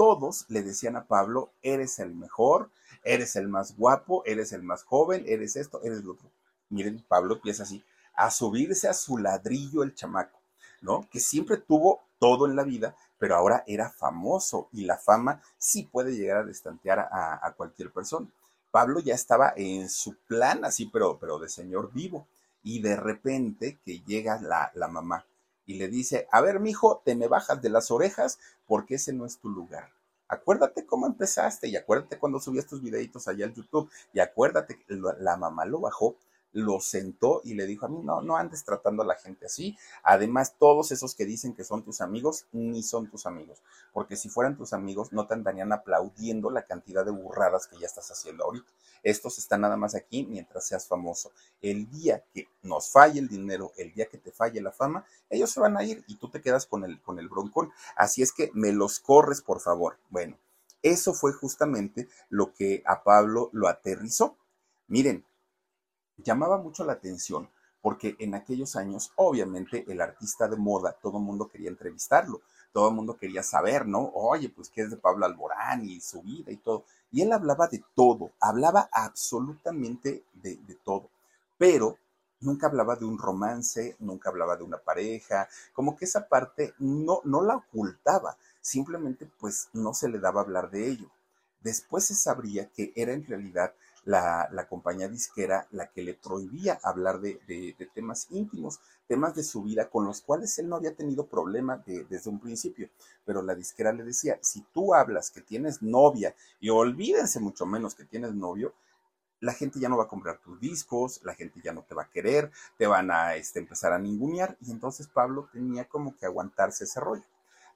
todos le decían a Pablo, eres el mejor, eres el más guapo, eres el más joven, eres esto, eres lo otro. Miren, Pablo empieza así, a subirse a su ladrillo el chamaco, ¿no? Que siempre tuvo todo en la vida, pero ahora era famoso y la fama sí puede llegar a destantear a, cualquier persona. Pablo ya estaba en su plan así, pero, pero de señor vivo. Y de repente que llega la, la mamá y le dice, a ver, mijo, te me bajas de las orejas porque ese no es tu lugar. Acuérdate cómo empezaste y acuérdate cuando subías tus videitos allá al YouTube y acuérdate que la mamá lo bajó lo sentó y le dijo a mí, no, no andes tratando a la gente así. Además, todos esos que dicen que son tus amigos, ni son tus amigos. Porque si fueran tus amigos, no te andarían aplaudiendo la cantidad de burradas que ya estás haciendo ahorita. Estos están nada más aquí mientras seas famoso. El día que nos falle el dinero, el día que te falle la fama, ellos se van a ir y tú te quedas con el, con el broncón. Así es que me los corres, por favor. Bueno, eso fue justamente lo que a Pablo lo aterrizó. Miren, llamaba mucho la atención porque en aquellos años, obviamente, el artista de moda, todo el mundo quería entrevistarlo, todo el mundo quería saber, ¿no? Oye, pues, ¿qué es de Pablo Alborán y su vida y todo? Y él hablaba de todo, hablaba absolutamente de, de todo, pero nunca hablaba de un romance, nunca hablaba de una pareja, como que esa parte no, no la ocultaba, simplemente pues no se le daba hablar de ello. Después se sabría que era en realidad la, compañía disquera la que le prohibía hablar de, temas íntimos, temas de su vida con los cuales él no había tenido problema desde un principio. Pero la disquera le decía, si tú hablas que tienes novia y olvídense mucho menos que tienes novio, la gente ya no va a comprar tus discos, la gente ya no te va a querer, te van a este, empezar a ningunear y entonces Pablo tenía como que aguantarse ese rollo.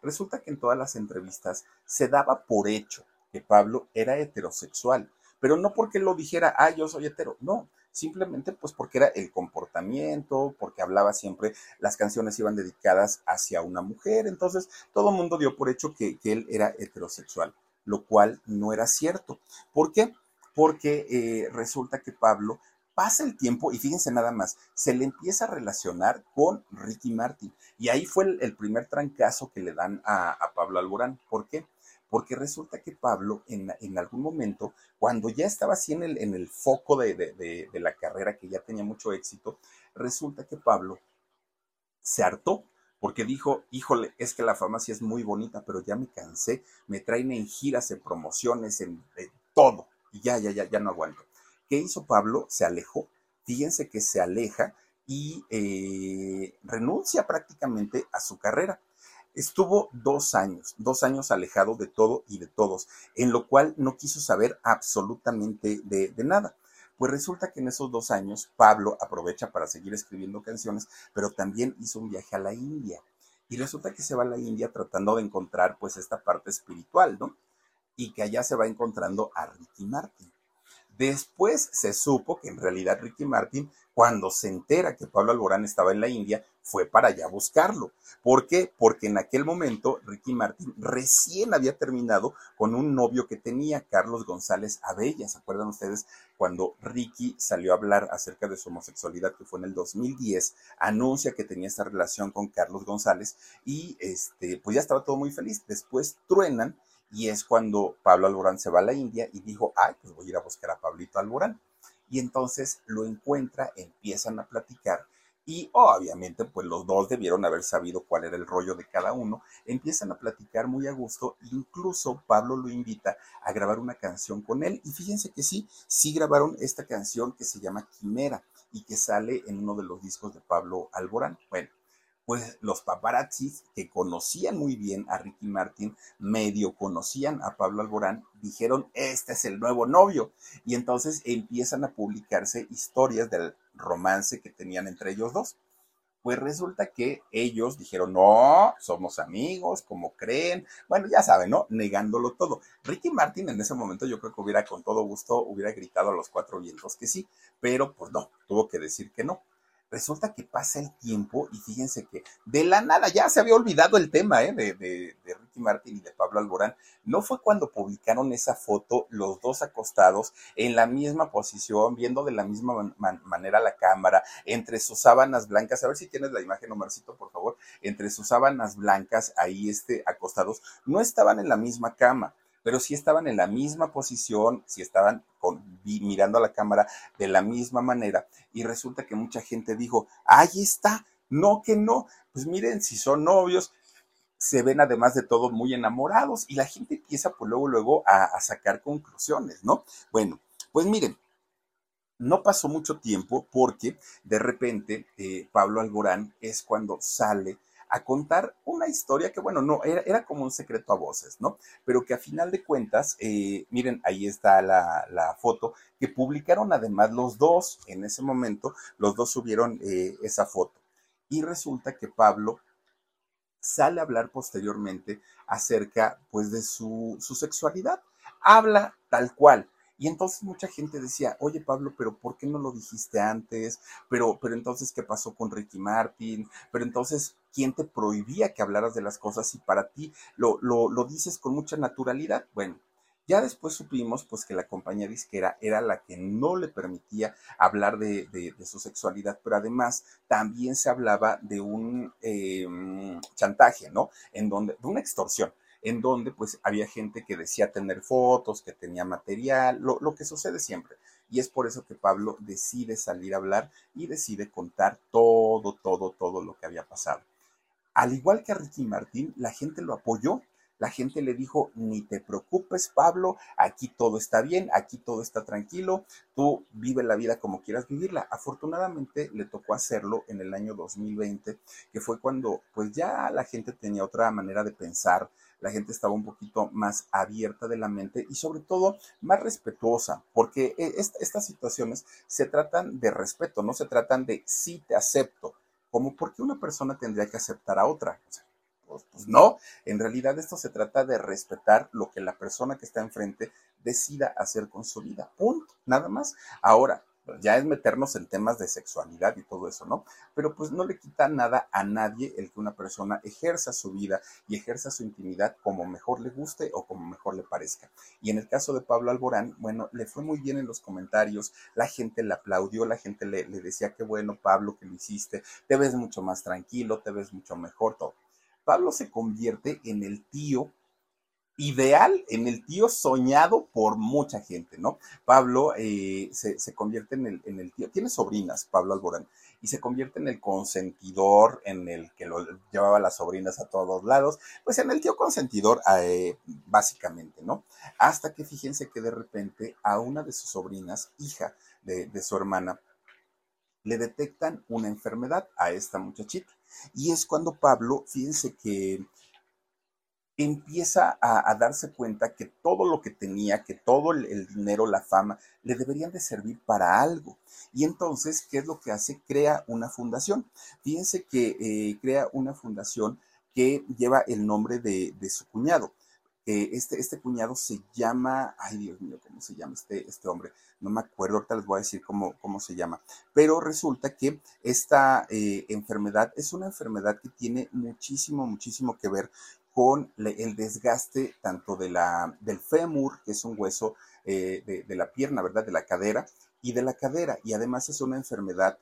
Resulta que en todas las entrevistas se daba por hecho que Pablo era heterosexual pero no porque lo dijera, ah, yo soy hetero, no, simplemente pues porque era el comportamiento, porque hablaba siempre, las canciones iban dedicadas hacia una mujer, entonces todo el mundo dio por hecho que, él era heterosexual, lo cual no era cierto. ¿Por qué? porque eh, resulta que Pablo pasa el tiempo y fíjense nada más, se le empieza a relacionar con Ricky Martin. Y ahí fue el, primer trancazo que le dan a, Pablo Alborán. ¿Por qué? Porque resulta que Pablo en, algún momento, cuando ya estaba así en el, foco de, de la carrera, que ya tenía mucho éxito, resulta que Pablo se hartó porque dijo, híjole, es que la fama sí es muy bonita, pero ya me cansé, me traen en giras, en promociones, en, todo, y ya, ya, ya, ya no aguanto. ¿Qué hizo Pablo? Se alejó, fíjense que se aleja y eh, renuncia prácticamente a su carrera. Estuvo dos años, dos años alejado de todo y de todos, en lo cual no quiso saber absolutamente de, de nada. Pues resulta que en esos dos años Pablo aprovecha para seguir escribiendo canciones, pero también hizo un viaje a la India. Y resulta que se va a la India tratando de encontrar pues esta parte espiritual, ¿no? Y que allá se va encontrando a Ricky Martin. Después se supo que en realidad Ricky Martin, cuando se entera que Pablo Alborán estaba en la India, fue para allá a buscarlo. ¿Por qué? Porque en aquel momento Ricky Martin recién había terminado con un novio que tenía, Carlos González Abella. ¿Se acuerdan ustedes cuando Ricky salió a hablar acerca de su homosexualidad, que fue en el 2010? Anuncia que tenía esta relación con Carlos González y este, pues ya estaba todo muy feliz. Después truenan y es cuando Pablo Alborán se va a la India y dijo, ay, pues voy a ir a buscar a Pablito Alborán. Y entonces lo encuentra, empiezan a platicar y obviamente pues los dos debieron haber sabido cuál era el rollo de cada uno, empiezan a platicar muy a gusto, incluso Pablo lo invita a grabar una canción con él y fíjense que sí, sí grabaron esta canción que se llama Quimera y que sale en uno de los discos de Pablo Alborán. Bueno, pues los paparazzis que conocían muy bien a Ricky Martin, medio conocían a Pablo Alborán, dijeron, este es el nuevo novio. Y entonces empiezan a publicarse historias del romance que tenían entre ellos dos. Pues resulta que ellos dijeron, no, somos amigos, como creen. Bueno, ya saben, ¿no? Negándolo todo. Ricky Martin en ese momento yo creo que hubiera con todo gusto, hubiera gritado a los cuatro vientos que sí, pero pues no, tuvo que decir que no. Resulta que pasa el tiempo y fíjense que de la nada ya se había olvidado el tema ¿eh? de, de, Ricky Martin y de Pablo Alborán. No fue cuando publicaron esa foto los dos acostados en la misma posición, viendo de la misma manera la cámara, entre sus sábanas blancas. A ver si tienes la imagen, Omarcito, por favor. Entre sus sábanas blancas ahí este, acostados. No estaban en la misma cama pero sí estaban en la misma posición, sí estaban mirando a la cámara de la misma manera. Y resulta que mucha gente dijo, ahí está, no que no. Pues miren, si son novios, se ven además de todo muy enamorados y la gente empieza pues luego, luego a, sacar conclusiones, ¿no? Bueno, pues miren, no pasó mucho tiempo porque de repente eh, Pablo Alborán es cuando sale a contar una historia que, bueno, no, era, era, como un secreto a voces, ¿no? Pero que a final de cuentas, eh, miren, ahí está la, la, foto, que publicaron además los dos, en ese momento, los dos subieron eh, esa foto. Y resulta que Pablo sale a hablar posteriormente acerca, pues, de su, su sexualidad. Habla tal cual, y entonces mucha gente decía, oye Pablo, pero ¿por qué no lo dijiste antes? Pero, pero entonces, ¿qué pasó con Ricky Martin? Pero entonces, ¿quién te prohibía que hablaras de las cosas y para ti lo, lo, lo dices con mucha naturalidad? Bueno, ya después supimos pues que la compañía disquera era la que no le permitía hablar de, de, su sexualidad, pero además también se hablaba de un eh, chantaje, ¿no? En donde, de una extorsión en donde pues había gente que decía tener fotos, que tenía material, lo, lo que sucede siempre. Y es por eso que Pablo decide salir a hablar y decide contar todo, todo, todo lo que había pasado. Al igual que a Ricky Martín, la gente lo apoyó la gente le dijo, ni te preocupes, Pablo, aquí todo está bien, aquí todo está tranquilo, tú vive la vida como quieras vivirla. Afortunadamente le tocó hacerlo en el año 2020, que fue cuando pues ya la gente tenía otra manera de pensar, la gente estaba un poquito más abierta de la mente y sobre todo más respetuosa, porque eh, estas situaciones se tratan de respeto, no se tratan de sí te acepto, como porque una persona tendría que aceptar a otra. Pues, pues, no, en realidad esto se trata de respetar lo que la persona que está enfrente decida hacer con su vida. Punto, nada más. Ahora, ya es meternos en temas de sexualidad y todo eso, ¿no? Pero pues no le quita nada a nadie el que una persona ejerza su vida y ejerza su intimidad como mejor le guste o como mejor le parezca. Y en el caso de Pablo Alborán, bueno, le fue muy bien en los comentarios, la gente le aplaudió, la gente le, decía, qué bueno, Pablo, que lo hiciste, te ves mucho más tranquilo, te ves mucho mejor, todo. Pablo se convierte en el tío ideal en el tío soñado por mucha gente, ¿no? Pablo eh, se, convierte en el, tío, tiene sobrinas, Pablo Alborán, y se convierte en el consentidor, en el que lo llevaba las sobrinas a todos lados, pues en el tío consentidor, eh, básicamente, ¿no? Hasta que fíjense que de repente a una de sus sobrinas, hija de, de su hermana, le detectan una enfermedad a esta muchachita. Y es cuando Pablo, fíjense que empieza a, darse cuenta que todo lo que tenía, que todo el, dinero, la fama, le deberían de servir para algo. Y entonces, ¿qué es lo que hace? Crea una fundación. Fíjense que eh, crea una fundación que lleva el nombre de, su cuñado. Eh, este, este cuñado se llama, ay Dios mío, ¿cómo se llama este, este hombre? No me acuerdo, ahorita les voy a decir cómo, cómo se llama. Pero resulta que esta eh, enfermedad es una enfermedad que tiene muchísimo, muchísimo que ver con el desgaste tanto de la, del fémur, que es un hueso eh, de, la pierna, ¿verdad? De la cadera, y de la cadera. Y además es una enfermedad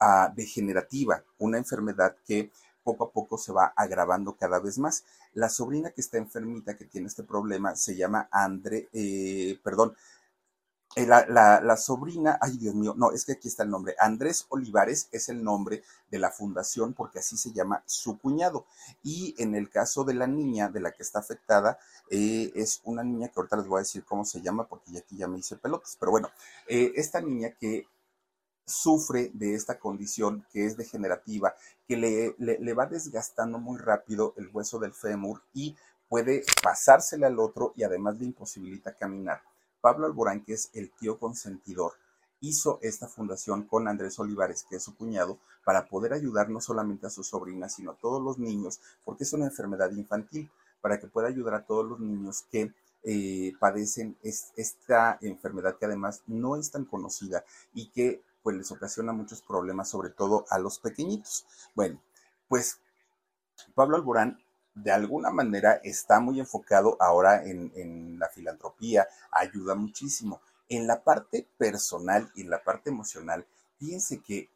ah, degenerativa, una enfermedad que poco a poco se va agravando cada vez más. La sobrina que está enfermita, que tiene este problema, se llama Andre, eh, perdón, eh, la, sobrina, ay Dios mío, no, es que aquí está el nombre. Andrés Olivares es el nombre de la fundación porque así se llama su cuñado. Y en el caso de la niña de la que está afectada, eh, es una niña que ahorita les voy a decir cómo se llama porque ya aquí ya me hice pelotas. Pero bueno, eh, esta niña que sufre de esta condición que es degenerativa, que le, le va desgastando muy rápido el hueso del fémur y puede pasársele al otro y además le imposibilita caminar Pablo Alborán, que es el tío consentidor, hizo esta fundación con Andrés Olivares, que es su cuñado, para poder ayudar no solamente a sus sobrinas, sino a todos los niños, porque es una enfermedad infantil, para que pueda ayudar a todos los niños que eh, padecen esta enfermedad que además no es tan conocida y que pues les ocasiona muchos problemas, sobre todo a los pequeñitos. Bueno, pues Pablo Alborán de alguna manera está muy enfocado ahora en, la filantropía, ayuda muchísimo. En la parte personal y en la parte emocional, fíjense que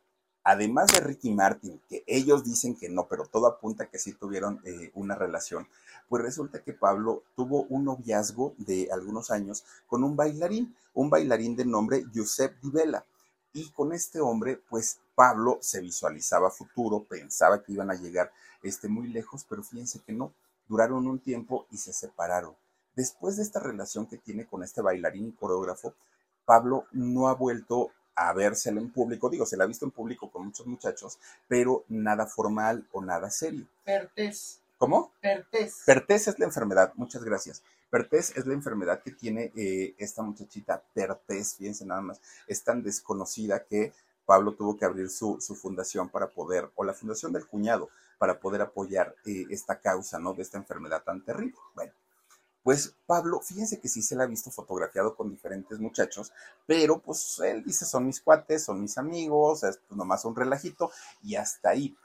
además de Ricky Martin, que ellos dicen que no, pero todo apunta que sí tuvieron eh, una relación, pues resulta que Pablo tuvo un noviazgo de algunos años con un bailarín, un bailarín de nombre Giuseppe Di Bella. Y con este hombre, pues Pablo se visualizaba futuro, pensaba que iban a llegar este, muy lejos, pero fíjense que no, duraron un tiempo y se separaron. Después de esta relación que tiene con este bailarín y coreógrafo, Pablo no ha vuelto a vérselo en público, digo, se la ha visto en público con muchos muchachos, pero nada formal o nada serio. Pertés. ¿Cómo? Pertés. Pertés es la enfermedad, muchas gracias. Pertés es la enfermedad que tiene eh, esta muchachita, Pertés, fíjense nada más, es tan desconocida que Pablo tuvo que abrir su, fundación para poder, o la fundación del cuñado, para poder apoyar eh, esta causa, ¿no? De esta enfermedad tan terrible. Bueno, pues Pablo, fíjense que sí se la ha visto fotografiado con diferentes muchachos, pero pues él dice son mis cuates, son mis amigos, es pues, nomás un relajito y hasta ahí.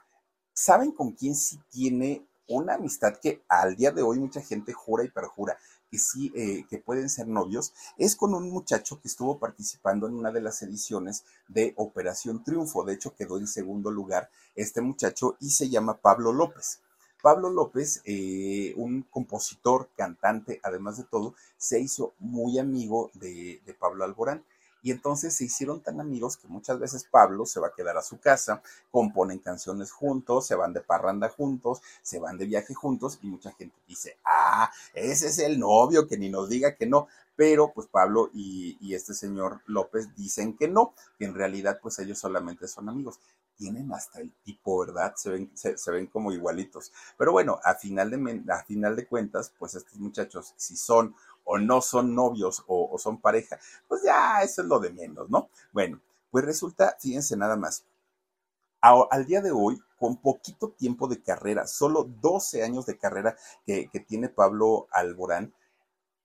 ¿Saben con quién sí tiene una amistad que al día de hoy mucha gente jura y perjura que sí, eh, que pueden ser novios, es con un muchacho que estuvo participando en una de las ediciones de Operación Triunfo. De hecho, quedó en segundo lugar este muchacho y se llama Pablo López. Pablo López, eh, un compositor, cantante, además de todo, se hizo muy amigo de, de Pablo Alborán. Y entonces se hicieron tan amigos que muchas veces Pablo se va a quedar a su casa, componen canciones juntos, se van de parranda juntos, se van de viaje juntos y mucha gente dice, ah, ese es el novio, que ni nos diga que no. Pero pues Pablo y, este señor López dicen que no, que en realidad pues ellos solamente son amigos tienen hasta el tipo, ¿verdad? Se ven, se, ven como igualitos. Pero bueno, a final, de, a final de cuentas, pues estos muchachos, si son o no son novios o, son pareja, pues ya eso es lo de menos, ¿no? Bueno, pues resulta, fíjense nada más, al día de hoy, con poquito tiempo de carrera, solo 12 años de carrera que, que tiene Pablo Alborán,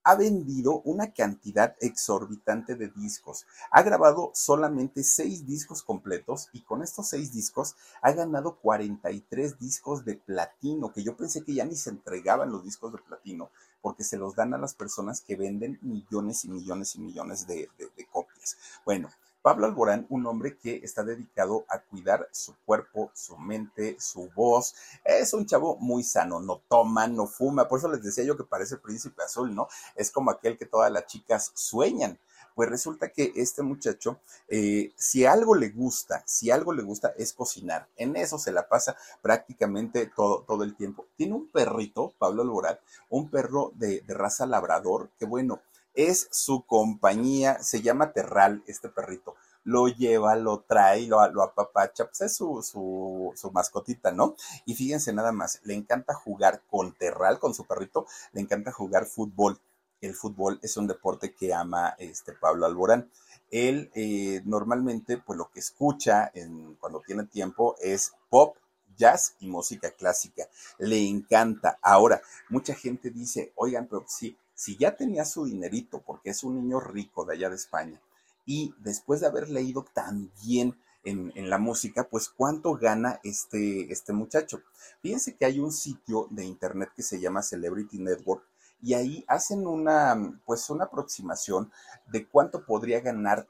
ha vendido una cantidad exorbitante de discos. Ha grabado solamente seis discos completos y con estos seis discos ha ganado 43 discos de platino, que yo pensé que ya ni se entregaban los discos de platino porque se los dan a las personas que venden millones y millones y millones de, copias. Bueno, Pablo Alborán, un hombre que está dedicado a cuidar su cuerpo, su mente, su voz. Es un chavo muy sano, no toma, no fuma. Por eso les decía yo que parece príncipe azul, ¿no? Es como aquel que todas las chicas sueñan. Pues resulta que este muchacho, eh, si algo le gusta, si algo le gusta es cocinar. En eso se la pasa prácticamente todo, todo el tiempo. Tiene un perrito, Pablo Alborán, un perro de, de raza labrador, que bueno, es su compañía, se llama Terral, este perrito. Lo lleva, lo trae, lo, lo apapacha, pues es su, su, su, mascotita, ¿no? Y fíjense nada más, le encanta jugar con Terral, con su perrito, le encanta jugar fútbol. El fútbol es un deporte que ama este Pablo Alborán. Él eh, normalmente, pues lo que escucha en, cuando tiene tiempo es pop, jazz y música clásica. Le encanta. Ahora, mucha gente dice, oigan, pero sí, si ya tenía su dinerito, porque es un niño rico de allá de España, y después de haber leído tan bien en, la música, pues cuánto gana este, este muchacho. Fíjense que hay un sitio de internet que se llama Celebrity Network y ahí hacen una, pues una aproximación de cuánto podría ganar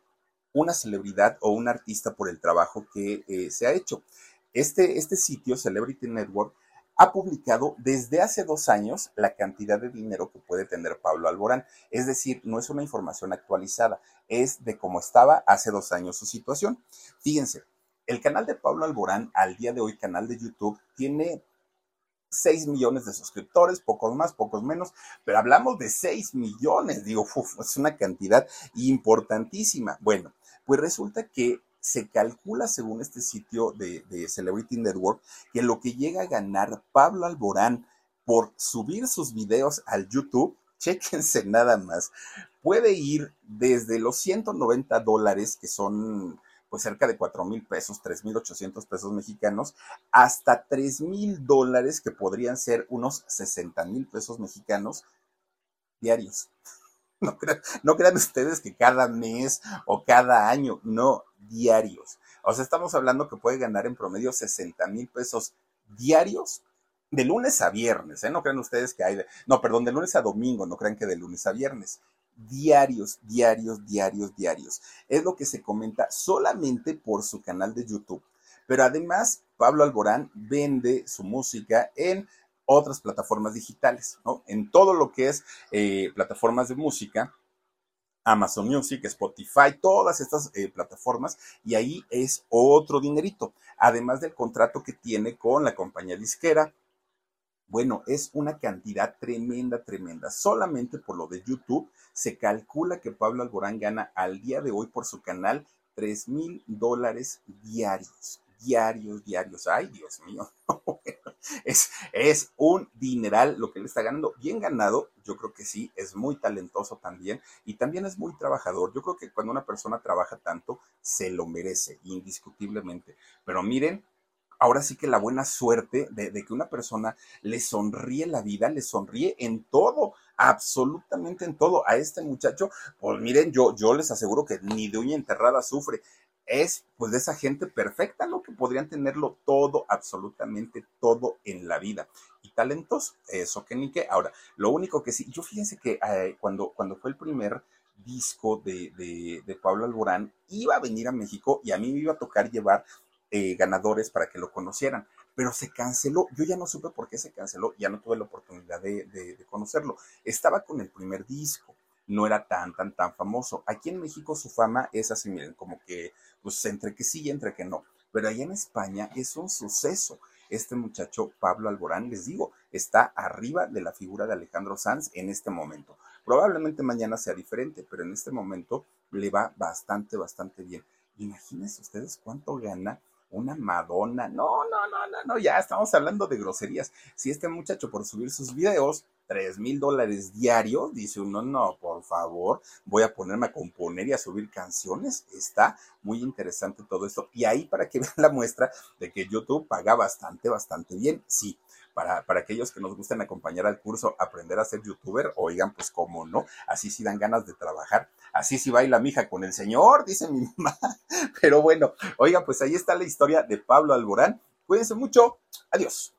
una celebridad o un artista por el trabajo que eh, se ha hecho. Este, este sitio, Celebrity Network, ha publicado desde hace dos años la cantidad de dinero que puede tener Pablo Alborán. Es decir, no es una información actualizada, es de cómo estaba hace dos años su situación. Fíjense, el canal de Pablo Alborán, al día de hoy, canal de YouTube, tiene 6 millones de suscriptores, pocos más, pocos menos, pero hablamos de 6 millones, digo, es una cantidad importantísima. Bueno, pues resulta que se calcula, según este sitio de, Celebrity Network, que lo que llega a ganar Pablo Alborán por subir sus videos al YouTube, chéquense nada más, puede ir desde los 190 dólares, que son pues cerca de 4 mil pesos, 3 mil 800 pesos mexicanos, hasta 3 mil dólares, que podrían ser unos 60 mil pesos mexicanos diarios. No crean, no crean ustedes que cada mes o cada año, no, diarios. O sea, estamos hablando que puede ganar en promedio 60 mil pesos diarios de lunes a viernes, ¿eh? No crean ustedes que hay no, perdón, de lunes a domingo, no crean que de lunes a viernes. Diarios, diarios, diarios, diarios. Es lo que se comenta solamente por su canal de YouTube. Pero además, Pablo Alborán vende su música en otras plataformas digitales, ¿no? En todo lo que es eh, plataformas de música, Amazon Music, Spotify, todas estas eh, plataformas, y ahí es otro dinerito, además del contrato que tiene con la compañía disquera. Bueno, es una cantidad tremenda, tremenda. Solamente por lo de YouTube se calcula que Pablo Alborán gana al día de hoy por su canal 3 mil dólares diarios diarios, diarios. Ay, Dios mío. es, es un dineral lo que le está ganando. Bien ganado, yo creo que sí, es muy talentoso también y también es muy trabajador. Yo creo que cuando una persona trabaja tanto, se lo merece, indiscutiblemente. Pero miren, ahora sí que la buena suerte de, de, que una persona le sonríe la vida, le sonríe en todo, absolutamente en todo. A este muchacho, pues miren, yo, yo les aseguro que ni de uña enterrada sufre es pues de esa gente perfecta, ¿no? Que podrían tenerlo todo, absolutamente todo en la vida. Y talentos, eso que ni qué. Ahora, lo único que sí, yo fíjense que eh, cuando, cuando fue el primer disco de, de, Pablo Alborán, iba a venir a México y a mí me iba a tocar llevar eh, ganadores para que lo conocieran, pero se canceló. Yo ya no supe por qué se canceló, ya no tuve la oportunidad de, de conocerlo. Estaba con el primer disco no era tan, tan, tan famoso. Aquí en México su fama es así, miren, como que, pues entre que sí y entre que no. Pero allá en España es un suceso. Este muchacho, Pablo Alborán, les digo, está arriba de la figura de Alejandro Sanz en este momento. Probablemente mañana sea diferente, pero en este momento le va bastante, bastante bien. Imagínense ustedes cuánto gana una Madonna. No, no, no, no, no, ya estamos hablando de groserías. Si este muchacho por subir sus videos, tres mil dólares diarios, dice uno, no, por favor, voy a ponerme a componer y a subir canciones. Está muy interesante todo esto. Y ahí para que vean la muestra de que YouTube paga bastante, bastante bien, sí. para, para aquellos que nos gustan acompañar al curso, aprender a ser youtuber, oigan, pues cómo no, así sí dan ganas de trabajar, así sí baila mi hija con el señor, dice mi mamá. Pero bueno, oigan, pues ahí está la historia de Pablo Alborán. Cuídense mucho. Adiós.